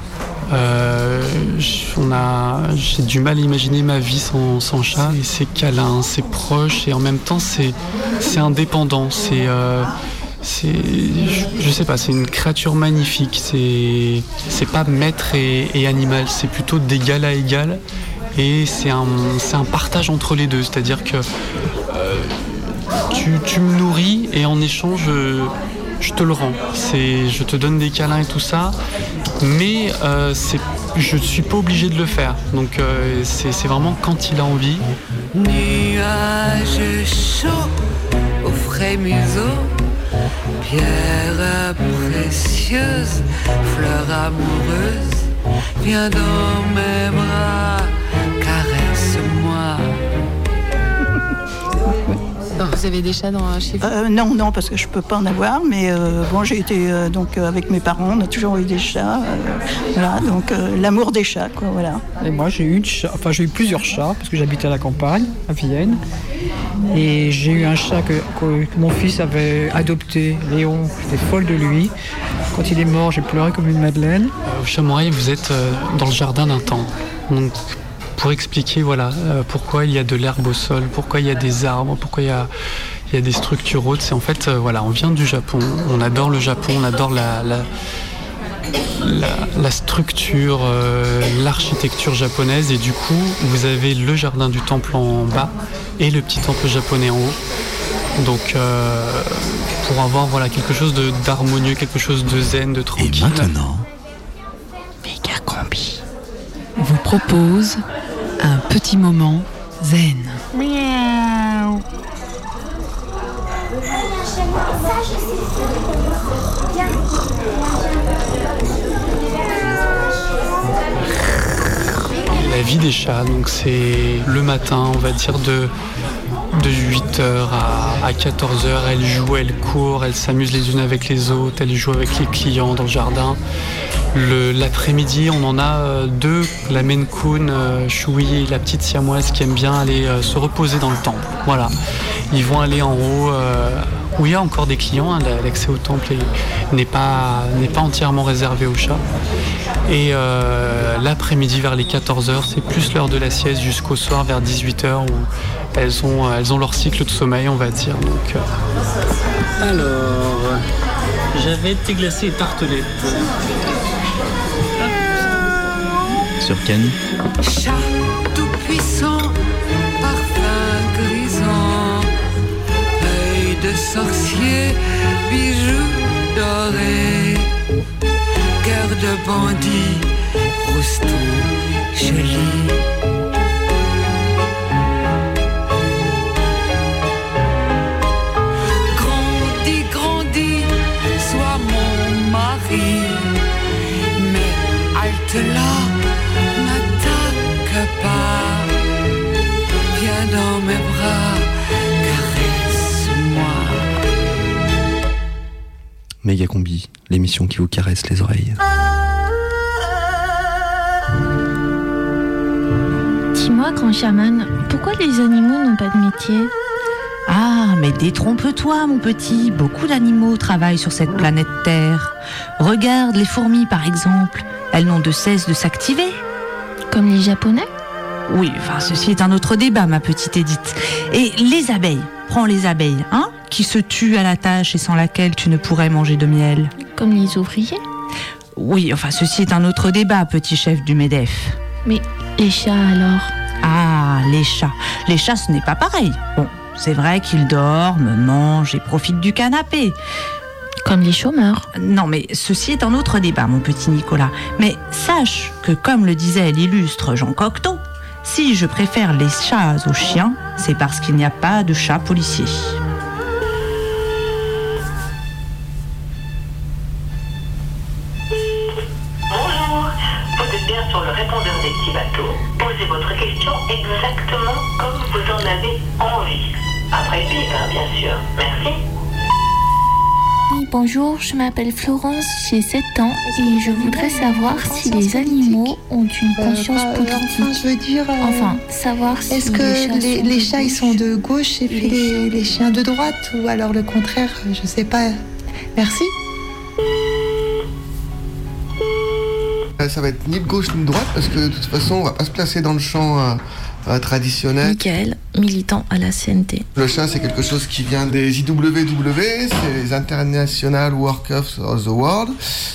Euh, j'ai du mal à imaginer ma vie sans, chat. Et c'est câlin, c'est proche et en même temps c'est, indépendant. C'est, euh, je, sais pas, c'est une créature magnifique. C'est, pas maître et, animal, c'est plutôt d'égal à égal. Et c'est un, un partage entre les deux. C'est-à-dire que euh, tu, tu me nourris et en échange, je te le rends. C'est, je te donne des câlins et tout ça, mais euh, c'est, je suis pas obligé de le faire. Donc euh, c'est, c'est vraiment quand il a envie. Nuages chauds au frais museau, pierre précieuse, fleur amoureuse, viens dans mes bras, Vous avez des chats dans, chez vous Euh, non, non, parce que je peux pas en avoir, mais euh, bon, j'ai été euh, donc euh, avec mes parents, on a toujours eu des chats, euh, voilà, donc euh, l'amour des chats, quoi, voilà. Et moi, j'ai eu, une chat- enfin, j'ai eu plusieurs chats parce que j'habitais à la campagne, à Vienne. Et j'ai eu un chat que, mon fils avait adopté, Léon. J'étais folle de lui. Quand il est mort, j'ai pleuré comme une madeleine. Euh, Au Chamouraï, vous êtes euh, dans le jardin d'un temple. Donc, pour expliquer voilà, euh, pourquoi il y a de l'herbe au sol, pourquoi il y a des arbres, pourquoi il y a, il y a des structures hautes, c'est en fait, euh, voilà, on vient du Japon, on adore le Japon, on adore la, la, la- la structure, euh, l'architecture japonaise, et du coup, vous avez le jardin du temple en bas et le petit temple japonais en haut. Donc, euh, pour avoir voilà, quelque chose de- d'harmonieux, quelque chose de zen, de tranquille. maintenant Combi vous propose un petit moment zen. Miaou. La vie des chats, donc c'est le matin, on va dire de, de 8h à, 14h, elles jouent, elles courent, elles s'amusent les unes avec les autres, elles jouent avec les clients dans le jardin. L'après-midi, on en a euh, deux, la Maine Coon, euh, Choui et la petite siamoise qui aiment bien aller euh, se reposer dans le temple. Voilà, ils vont aller en haut euh, où il y a encore des clients, hein, l'accès au temple est- n'est pas, entièrement réservé aux chats. Et euh, l'après-midi vers les 14h, c'est plus l'heure de la sieste jusqu'au soir vers 18h où elles ont, leur cycle de sommeil, on va dire. Donc, euh, Alors, j'avais été glacé et tartelette. Sur Chat tout puissant, parfum grisant, œil de sorcier, bijoux dorés, cœur de bandit, rouston joli. Méga Combi, l'émission qui vous caresse les oreilles. Dis-moi, grand chaman, pourquoi les animaux n'ont pas de métier? Ah, mais détrompe-toi, mon petit. Beaucoup d'animaux travaillent sur cette planète Terre. Regarde les fourmis, par exemple. Elles n'ont de cesse de s'activer. Comme les Japonais? Oui, enfin, ceci est un autre débat, ma petite Édith. Et les abeilles? Prends les abeilles, hein? Qui se tuent à la tâche et sans laquelle tu ne pourrais manger de miel. Comme les ouvriers Oui, enfin, ceci est un autre débat, petit chef du MEDEF. Mais les chats alors? Ah, les chats. Les chats, ce n'est pas pareil. Bon, c'est vrai qu'ils dorment, mangent et profitent du canapé. Comme les chômeurs. Non, mais ceci est un autre débat, mon petit Nicolas. Mais sache que, comme le disait l'illustre Jean Cocteau, si je préfère les chats aux chiens, c'est parce qu'il n'y a pas de chat policier. Bonjour, je m'appelle Florence, j'ai 7 ans et je voudrais savoir si les animaux ont une conscience bah, politique. enfin, je veux dire, euh, Enfin, savoir si Est-ce les que chats les, sont les de chats ils gauche sont de gauche et puis les chiens de droite ou alors le contraire Je sais pas. Merci. Euh, Ça va être ni de gauche ni de droite parce que de toute façon on va pas se placer dans le champ euh, euh, traditionnel. Michael, militant à la CNT. Le chat c'est quelque chose qui vient des IWW, c'est les International Workers of the World.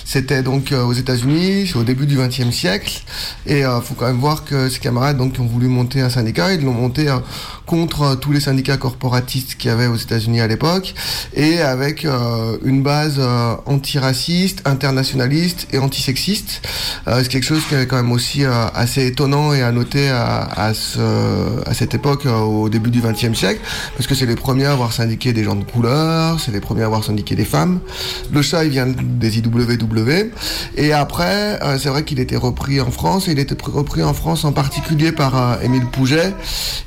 C'était donc euh, aux États-Unis, c'est au début du XXe siècle. Et euh, faut quand même voir que ces camarades donc qui ont voulu monter un syndicat, ils l'ont monté euh, contre euh, tous les syndicats corporatistes qu'il y avait aux États-Unis à l'époque et avec euh, une base euh, antiraciste, internationaliste et antisexiste. Euh, c'est quelque chose qui est quand même aussi assez étonnant et à noter à, à, ce, à cette époque au début du XXe siècle parce que c'est les premiers à avoir syndiqué des gens de couleur, c'est les premiers à avoir syndiqué des femmes. Le chat il vient des IWW et après c'est vrai qu'il était repris en France et il était pr- repris en France en particulier par Émile Pouget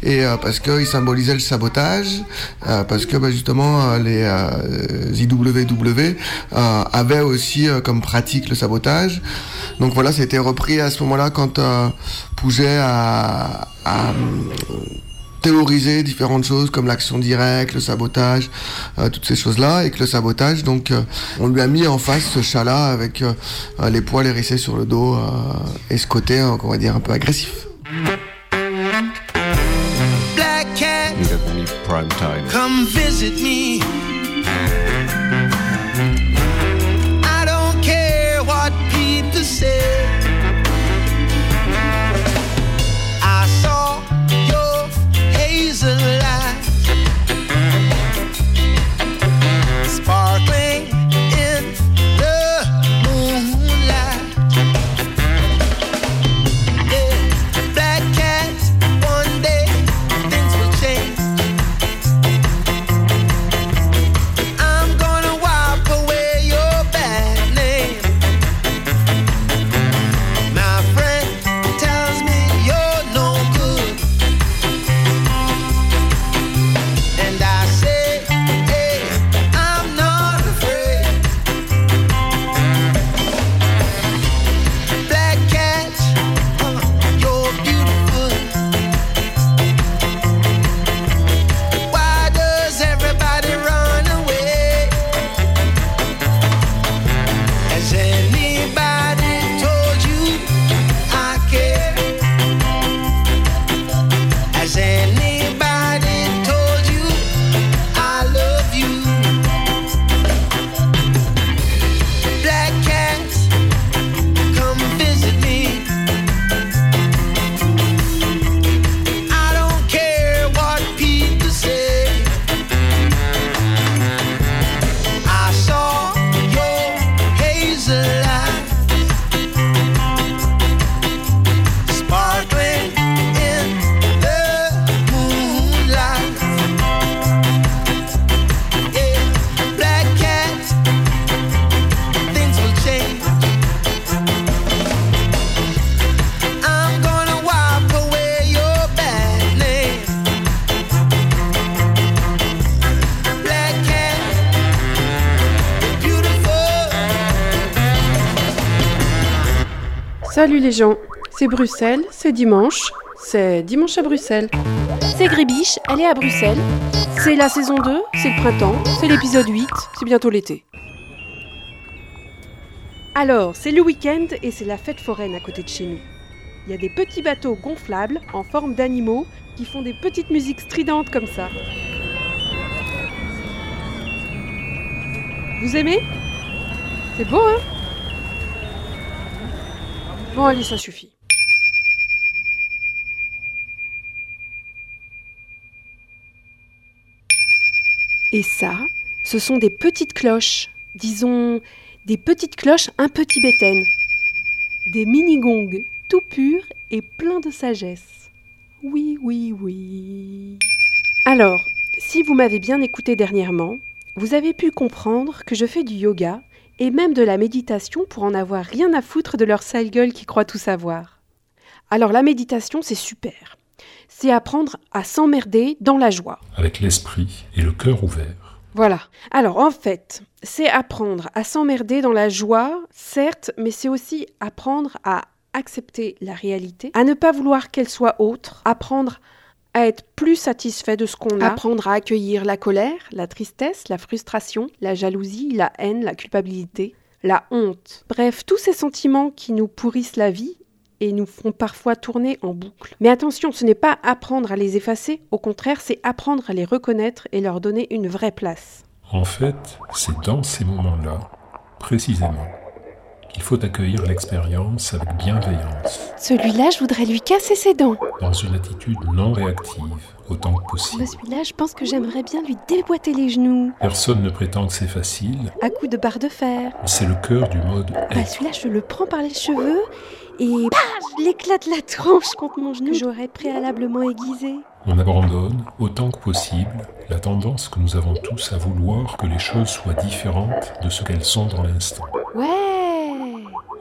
et parce qu'il symbolisait le sabotage euh, parce que bah, justement euh, les euh, IWW avaient aussi comme pratique le sabotage donc voilà c'était repris à ce moment-là quand Pouget a, a, théoriser différentes choses comme l'action directe, le sabotage, toutes ces choses-là, et que le sabotage, donc, on lui a mis en face ce chat-là avec les poils hérissés sur le dos et ce côté, on va dire, un peu agressif. Prime time. come visit me. Les gens, c'est Bruxelles, c'est dimanche, c'est dimanche à Bruxelles. C'est Grébiche, elle est à Bruxelles. C'est la saison 2, c'est le printemps, c'est l'épisode 8, c'est bientôt l'été. Alors, c'est le week-end et c'est la fête foraine à côté de chez nous. Il y a des petits bateaux gonflables en forme d'animaux qui font des petites musiques stridentes comme ça. Vous aimez? C'est beau, hein? Bon, allez, ça suffit. Et ça, ce sont des petites cloches, disons des petites cloches un peu tibétaines. Des mini-gongs tout purs et pleins de sagesse. Oui, oui, oui. Alors, si vous m'avez bien écouté dernièrement, vous avez pu comprendre que je fais du yoga et même de la méditation pour en avoir rien à foutre de leur sale gueule qui croient tout savoir. Alors la méditation, c'est super. C'est apprendre à s'emmerder dans la joie. avec l'esprit et le cœur ouvert. Voilà. Alors en fait, c'est apprendre à s'emmerder dans la joie, certes, mais c'est aussi apprendre à accepter la réalité, à ne pas vouloir qu'elle soit autre, apprendre à être plus satisfait de ce qu'on a, apprendre à accueillir la colère, la tristesse, la frustration, la jalousie, la haine, la culpabilité, la honte. Bref, tous ces sentiments qui nous pourrissent la vie et nous font parfois tourner en boucle. Mais attention, ce n'est pas apprendre à les effacer, au contraire, c'est apprendre à les reconnaître et leur donner une vraie place. En fait, c'est dans ces moments-là, précisément, qu'il faut accueillir l'expérience avec bienveillance, Celui-là, je voudrais lui casser ses dents. dans une attitude non réactive, autant que possible. Celui-là, je pense que j'aimerais bien lui déboîter les genoux Personne ne prétend que c'est facile, à coups de barre de fer. c'est le cœur du mode Bah, celui-là, je le prends par les cheveux et bah, je l'éclate la tronche contre mon genou que j'aurais préalablement aiguisé. On abandonne autant que possible la tendance que nous avons tous à vouloir que les choses soient différentes de ce qu'elles sont dans l'instant. Ouais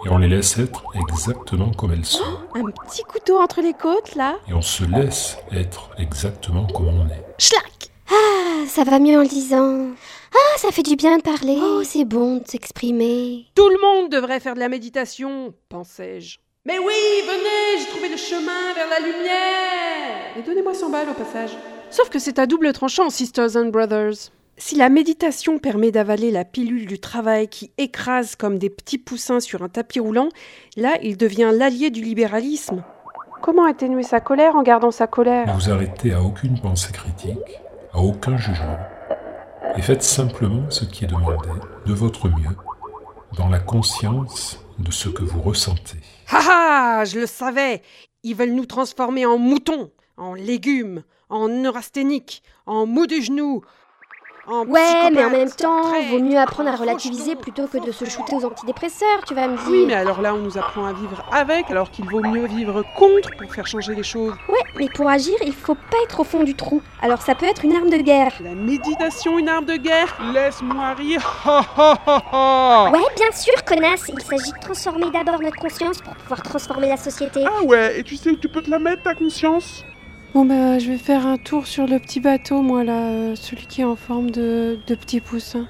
Et on les laisse être exactement comme elles sont. Un petit couteau entre les côtes, là. Et on se laisse être exactement comme on est. Schlac Ah, ça va mieux en le disant. Ah, ça fait du bien de parler. Oh, c'est bon de s'exprimer. Tout le monde devrait faire de la méditation, pensais-je. Mais oui, venez, j'ai trouvé le chemin vers la lumière. Et donnez-moi 100 balles au passage. Sauf que c'est à double tranchant, Sisters and Brothers. Si la méditation permet d'avaler la pilule du travail qui écrase comme des petits poussins sur un tapis roulant, là, il devient l'allié du libéralisme. Comment atténuer sa colère en gardant sa Ne colère? Vous arrêtez à aucune pensée critique, à aucun jugement, et faites simplement ce qui est demandé, de votre mieux, dans la conscience de ce que vous ressentez. Ha ha, je le savais. Ils veulent nous transformer en moutons, en légumes, en neurasthéniques, en mou du genou. En Ouais, mais en même temps, vaut mieux apprendre à relativiser plutôt que de se shooter aux antidépresseurs, tu vas me dire. Oui, mais alors là, on nous apprend à vivre avec, alors qu'il vaut mieux vivre contre pour faire changer les choses. Ouais, mais pour agir, il faut pas être au fond du trou. Alors ça peut être une arme de guerre. La méditation, une arme de guerre? Laisse-moi rire. Ouais, bien sûr, connasse. Il s'agit de transformer d'abord notre conscience pour pouvoir transformer la société. Ah ouais, et tu sais où tu peux te la mettre, ta conscience? Bon bah, je vais faire un tour sur le petit bateau, moi là, celui qui est en forme de, de petit poussin.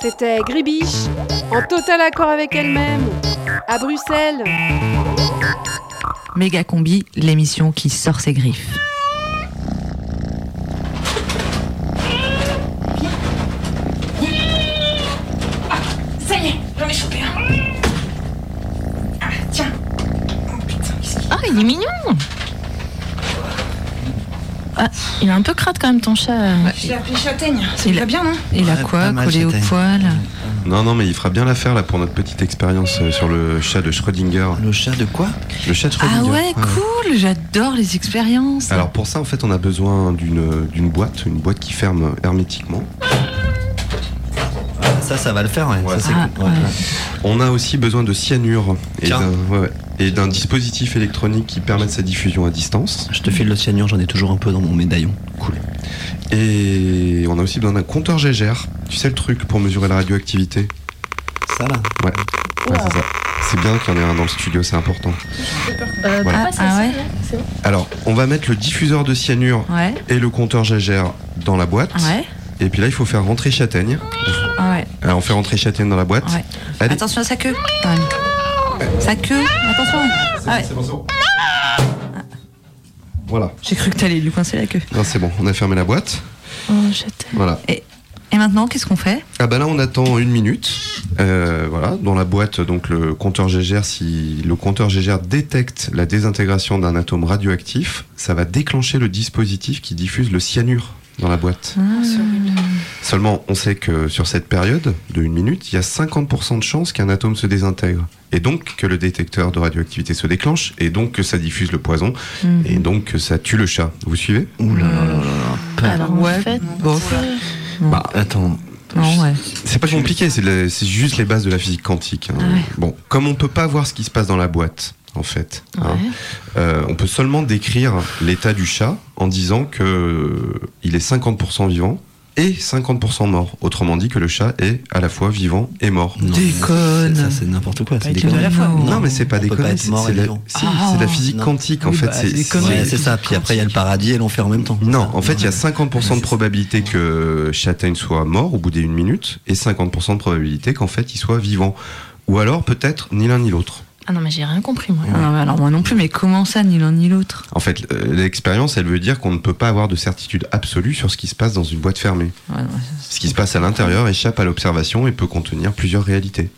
C'était Gribiche, en total accord avec elle-même, à Bruxelles. Méga Combi, l'émission qui sort ses griffes. Ça y est, j'en ai chopé un. Ah, tiens. Ah, il est mignon ah, Il est un peu crade quand même ton chat. Je l'ai appelé châtaigne. Ça Il bien, non? Il a Ouais, quoi collé au poil? Non, non, mais il fera bien l'affaire là pour notre petite expérience euh, sur le chat de Schrödinger. Le chat de quoi? Le chat de Ah Schrödinger. ouais, cool, j'adore les expériences. Alors pour ça, en fait, on a besoin d'une d'une boîte, une boîte qui ferme hermétiquement. Ça, ça va le faire, ouais. Ça, c'est Ah, cool. Ouais. On a aussi besoin de cyanure et d'un dispositif électronique qui permette sa diffusion à distance. Je te file le cyanure, j'en ai toujours un peu dans mon médaillon. Cool. Et on a aussi besoin d'un compteur Gégère. Tu sais le truc pour mesurer la radioactivité? Ça là Ouais. Ouais, c'est ça. C'est bien qu'il y en ait un dans le studio, c'est important. Euh, Voilà. Ah ouais Alors, on va mettre le diffuseur de cyanure Ouais, et le compteur Gégère dans la boîte. ouais, Et puis là, il faut faire rentrer châtaigne. ah ouais, Alors, on fait rentrer châtaigne dans la boîte. ouais. Allez. Attention à sa queue. Sa queue, attention. Ah ouais. Voilà. J'ai cru que t'allais lui coincer la queue. Non, c'est bon, on a fermé la boîte. Oh, t'aime. Voilà. Et, et maintenant, qu'est-ce qu'on fait? Ah bah là, on attend une minute. Euh, voilà, dans la boîte, donc le compteur Gégère, si le compteur Gégère détecte la désintégration d'un atome radioactif, ça va déclencher le dispositif qui diffuse le cyanure dans la boîte. Seulement, on sait que sur cette période de une minute, il y a 50% de chances qu'un atome se désintègre. Et donc que le détecteur de radioactivité se déclenche, et donc que ça diffuse le poison, Mhm. et donc que ça tue le chat. Vous suivez? Ouh là là là. Alors, Ouais, en fait, bof. euh, Bah, Attends. Non, ouais. C'est pas compliqué, c'est juste les bases de la physique quantique. hein. Ouais. Bon, comme on peut pas voir ce qui se passe dans la boîte, en fait, hein, euh, on peut seulement décrire l'état du chat en disant que euh, il est 50% vivant et 50% mort. Autrement dit que le chat est à la fois vivant et mort. Déconne Ça, c'est n'importe quoi. C'est la fois. Non, mais c'est pas être c'est- la- si, c'est la physique Non. quantique, en Oui, fait, bah, c'est ça. Puis après, il y a le paradis et l'enfer en même temps. Non, en fait, il y a 50% de probabilité que Châtaigne soit mort au bout d'une minute et 50% de probabilité qu'en fait il soit vivant. Ou alors peut-être ni l'un ni l'autre. Ah non, mais j'ai rien compris, moi. Ah alors moi non plus, mais comment ça, ni l'un ni l'autre? En fait, euh, l'expérience, elle veut dire qu'on ne peut pas avoir de certitude absolue sur ce qui se passe dans une boîte fermée. Ouais, Ce qui se passe à l'intérieur échappe à l'observation et peut contenir plusieurs réalités.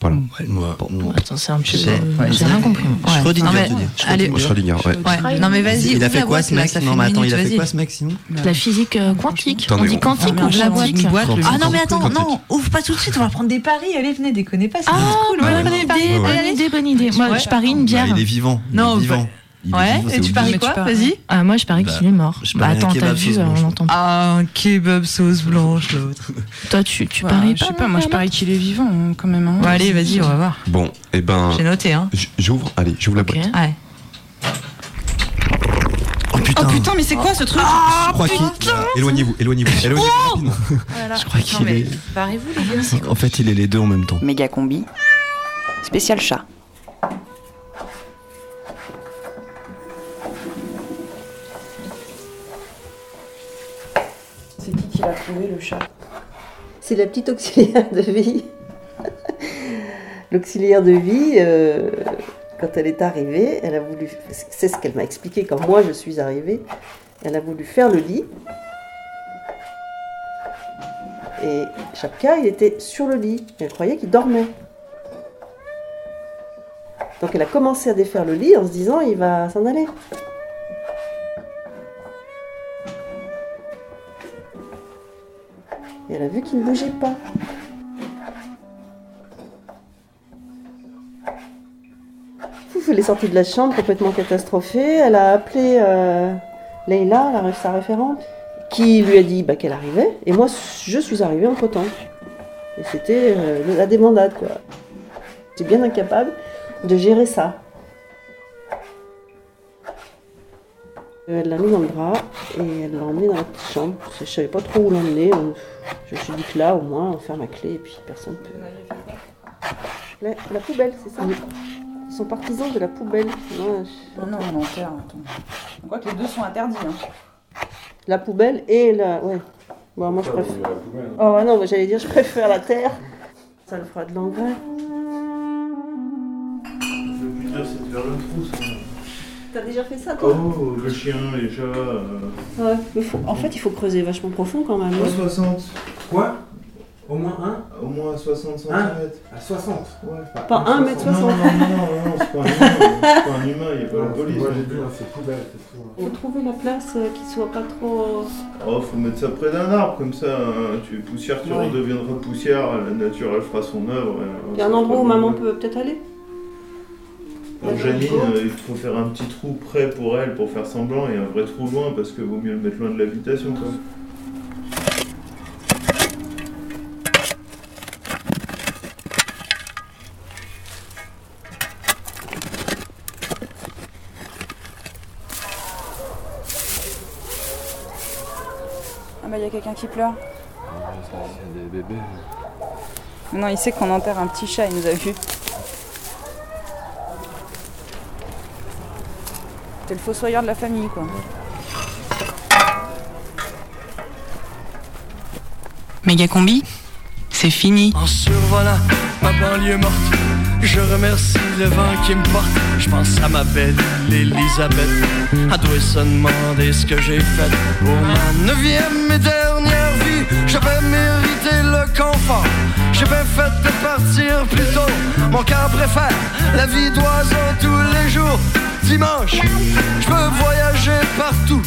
Voilà. Attends, c'est un petit peu. ouais, j'ai rien compris. moi. Ouais. Schrödinger, Non, mais- tu dis. Allez. Schrödinger, ouais. Ouais. Non, mais vas-y. Il a fait quoi ce mec Non, mais attends, minute, il a fait quoi ce mec sinon La physique euh, quantique. On dit quantique on- ou quantique. Ah non mais attends, non, ouvre pas tout de suite, on va prendre des paris. Allez, venez, déconnez pas. c'est Ah, cool. bonne idée, bonne idée, bonne idée. Moi, je parie une bière. Bah, il est vivant. Il Non, est vivant. Il Ouais, vivant, et tu paries quoi Vas-y. Ah, moi, je parie Bah, qu'il est mort. je Bah, attends, t'as vu, on entend. Ah, un kebab sauce blanche, l'autre. Toi, tu, tu Ouais, paries je sais pas moi je parie qu'il est vivant hein, quand même. hein. Bon, allez, vas-y, on va voir. Bon, et ben. J'ai noté, hein. J'ouvre, allez, j'ouvre la boîte. Ouais. Oh putain. Oh putain, mais c'est quoi ce truc? Je crois qu'il. Éloignez-vous, éloignez-vous, éloignez-vous. Je crois qu'il est. Barrez-vous, les gars. En fait, il est les deux en même temps. Méga combi. Spécial chat. C'est la petite auxiliaire de vie. L'auxiliaire de vie, euh, quand elle est arrivée, elle a voulu. C'est ce qu'elle m'a expliqué quand moi je suis arrivée. Elle a voulu faire le lit. Et Chapka, il était sur le lit. Elle croyait qu'il dormait. Donc elle a commencé à défaire le lit en se disant il va s'en aller. A vu qu'il ne bougeait pas. Elle est sortie de la chambre complètement catastrophée. Elle a appelé euh, Leïla, la- sa référente, qui lui a dit bah, qu'elle arrivait. Et moi, je suis arrivée entre temps. Et c'était euh, la débandade, quoi. J'étais bien incapable de gérer ça. Elle l'a mis dans le drap et elle l'a emmené dans la petite chambre. Je savais pas trop où l'emmener. On- Je me suis dit que là, au moins, on ferme la clé et puis personne peut. La, la poubelle, c'est ça Ils sont partisans de la poubelle. Non, je- Non, non, on attends. Je crois que les deux sont interdits. Hein. La poubelle et la. Ouais. Bon, moi je préfère. Oh non, mais j'allais dire, je préfère la terre. Ça le fera de l'engrais. Le plus dur, c'est de faire le trou, ça. T'as déjà fait ça, toi Oh, le chien, les chats. euh, Ouais, mais faut- en fait, il faut creuser vachement profond quand même. Pas 60. Quoi? Au moins un? Au moins 60 cm. À 60 Ouais. Pas 1 mètre Non, non, 60. non, non, non, non, c'est pas un humain. C'est pas un humain, il n'y a pas la police. Moi, j'ai hein, c'est poubelle, c'est tout. Faut trouver la place euh, qui soit pas trop. Oh, faut mettre ça près d'un arbre, comme ça, hein, tu es poussière, tu Ouais. redeviendras poussière, la nature elle fera son œuvre. euh, Il y a un endroit où maman peut peut-être aller Pour Janine, euh, il faut faire un petit trou près pour elle pour faire semblant et un vrai trou loin parce que vaut mieux le mettre loin de l'habitation. quoi. Ah bah il y a quelqu'un qui pleure. C'est des bébés. Non, il sait qu'on enterre un petit chat, il nous a vus. T'es le fossoyeur de la famille, quoi. Méga combi, c'est fini. En survolant ma banlieue morte, je remercie le vent qui me porte. Je pense à ma belle Elisabeth. Elle doit se demander ce que j'ai fait pour ma neuvième et dernière vie. J'avais mérité le confort. J'ai bien fait de partir plus tôt. Mon cœur préfère la vie d'oiseau tous les jours. Dimanche, je peux voyager partout.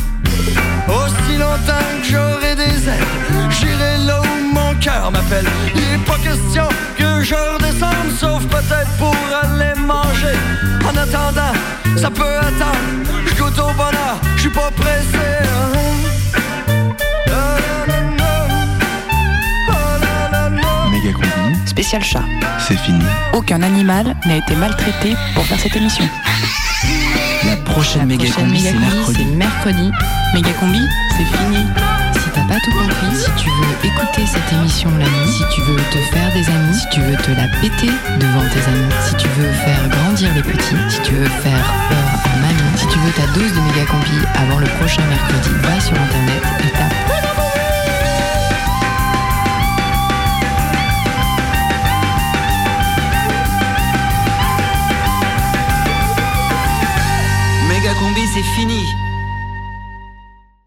Aussi longtemps que j'aurai des ailes, j'irai là où mon cœur m'appelle. Il est pas question que je redescende, sauf peut-être pour aller manger. En attendant, ça peut attendre. Je goûte au bonheur, je suis pas pressé. Méga combi. Spécial chat. C'est fini. Aucun animal n'a été maltraité pour faire cette émission. La prochaine méga Prochaine combi, méga c'est combi, mercredi. c'est mercredi. Méga combi, c'est fini. Si si t'as pas tout compris, si tu veux écouter cette émission la nuit, si tu veux te faire des amis, si tu veux te la péter devant tes amis, si tu veux faire grandir les petits, si tu veux faire peur à mamie, si tu veux ta dose de méga combi avant le prochain mercredi, va sur internet et tape c'est fini.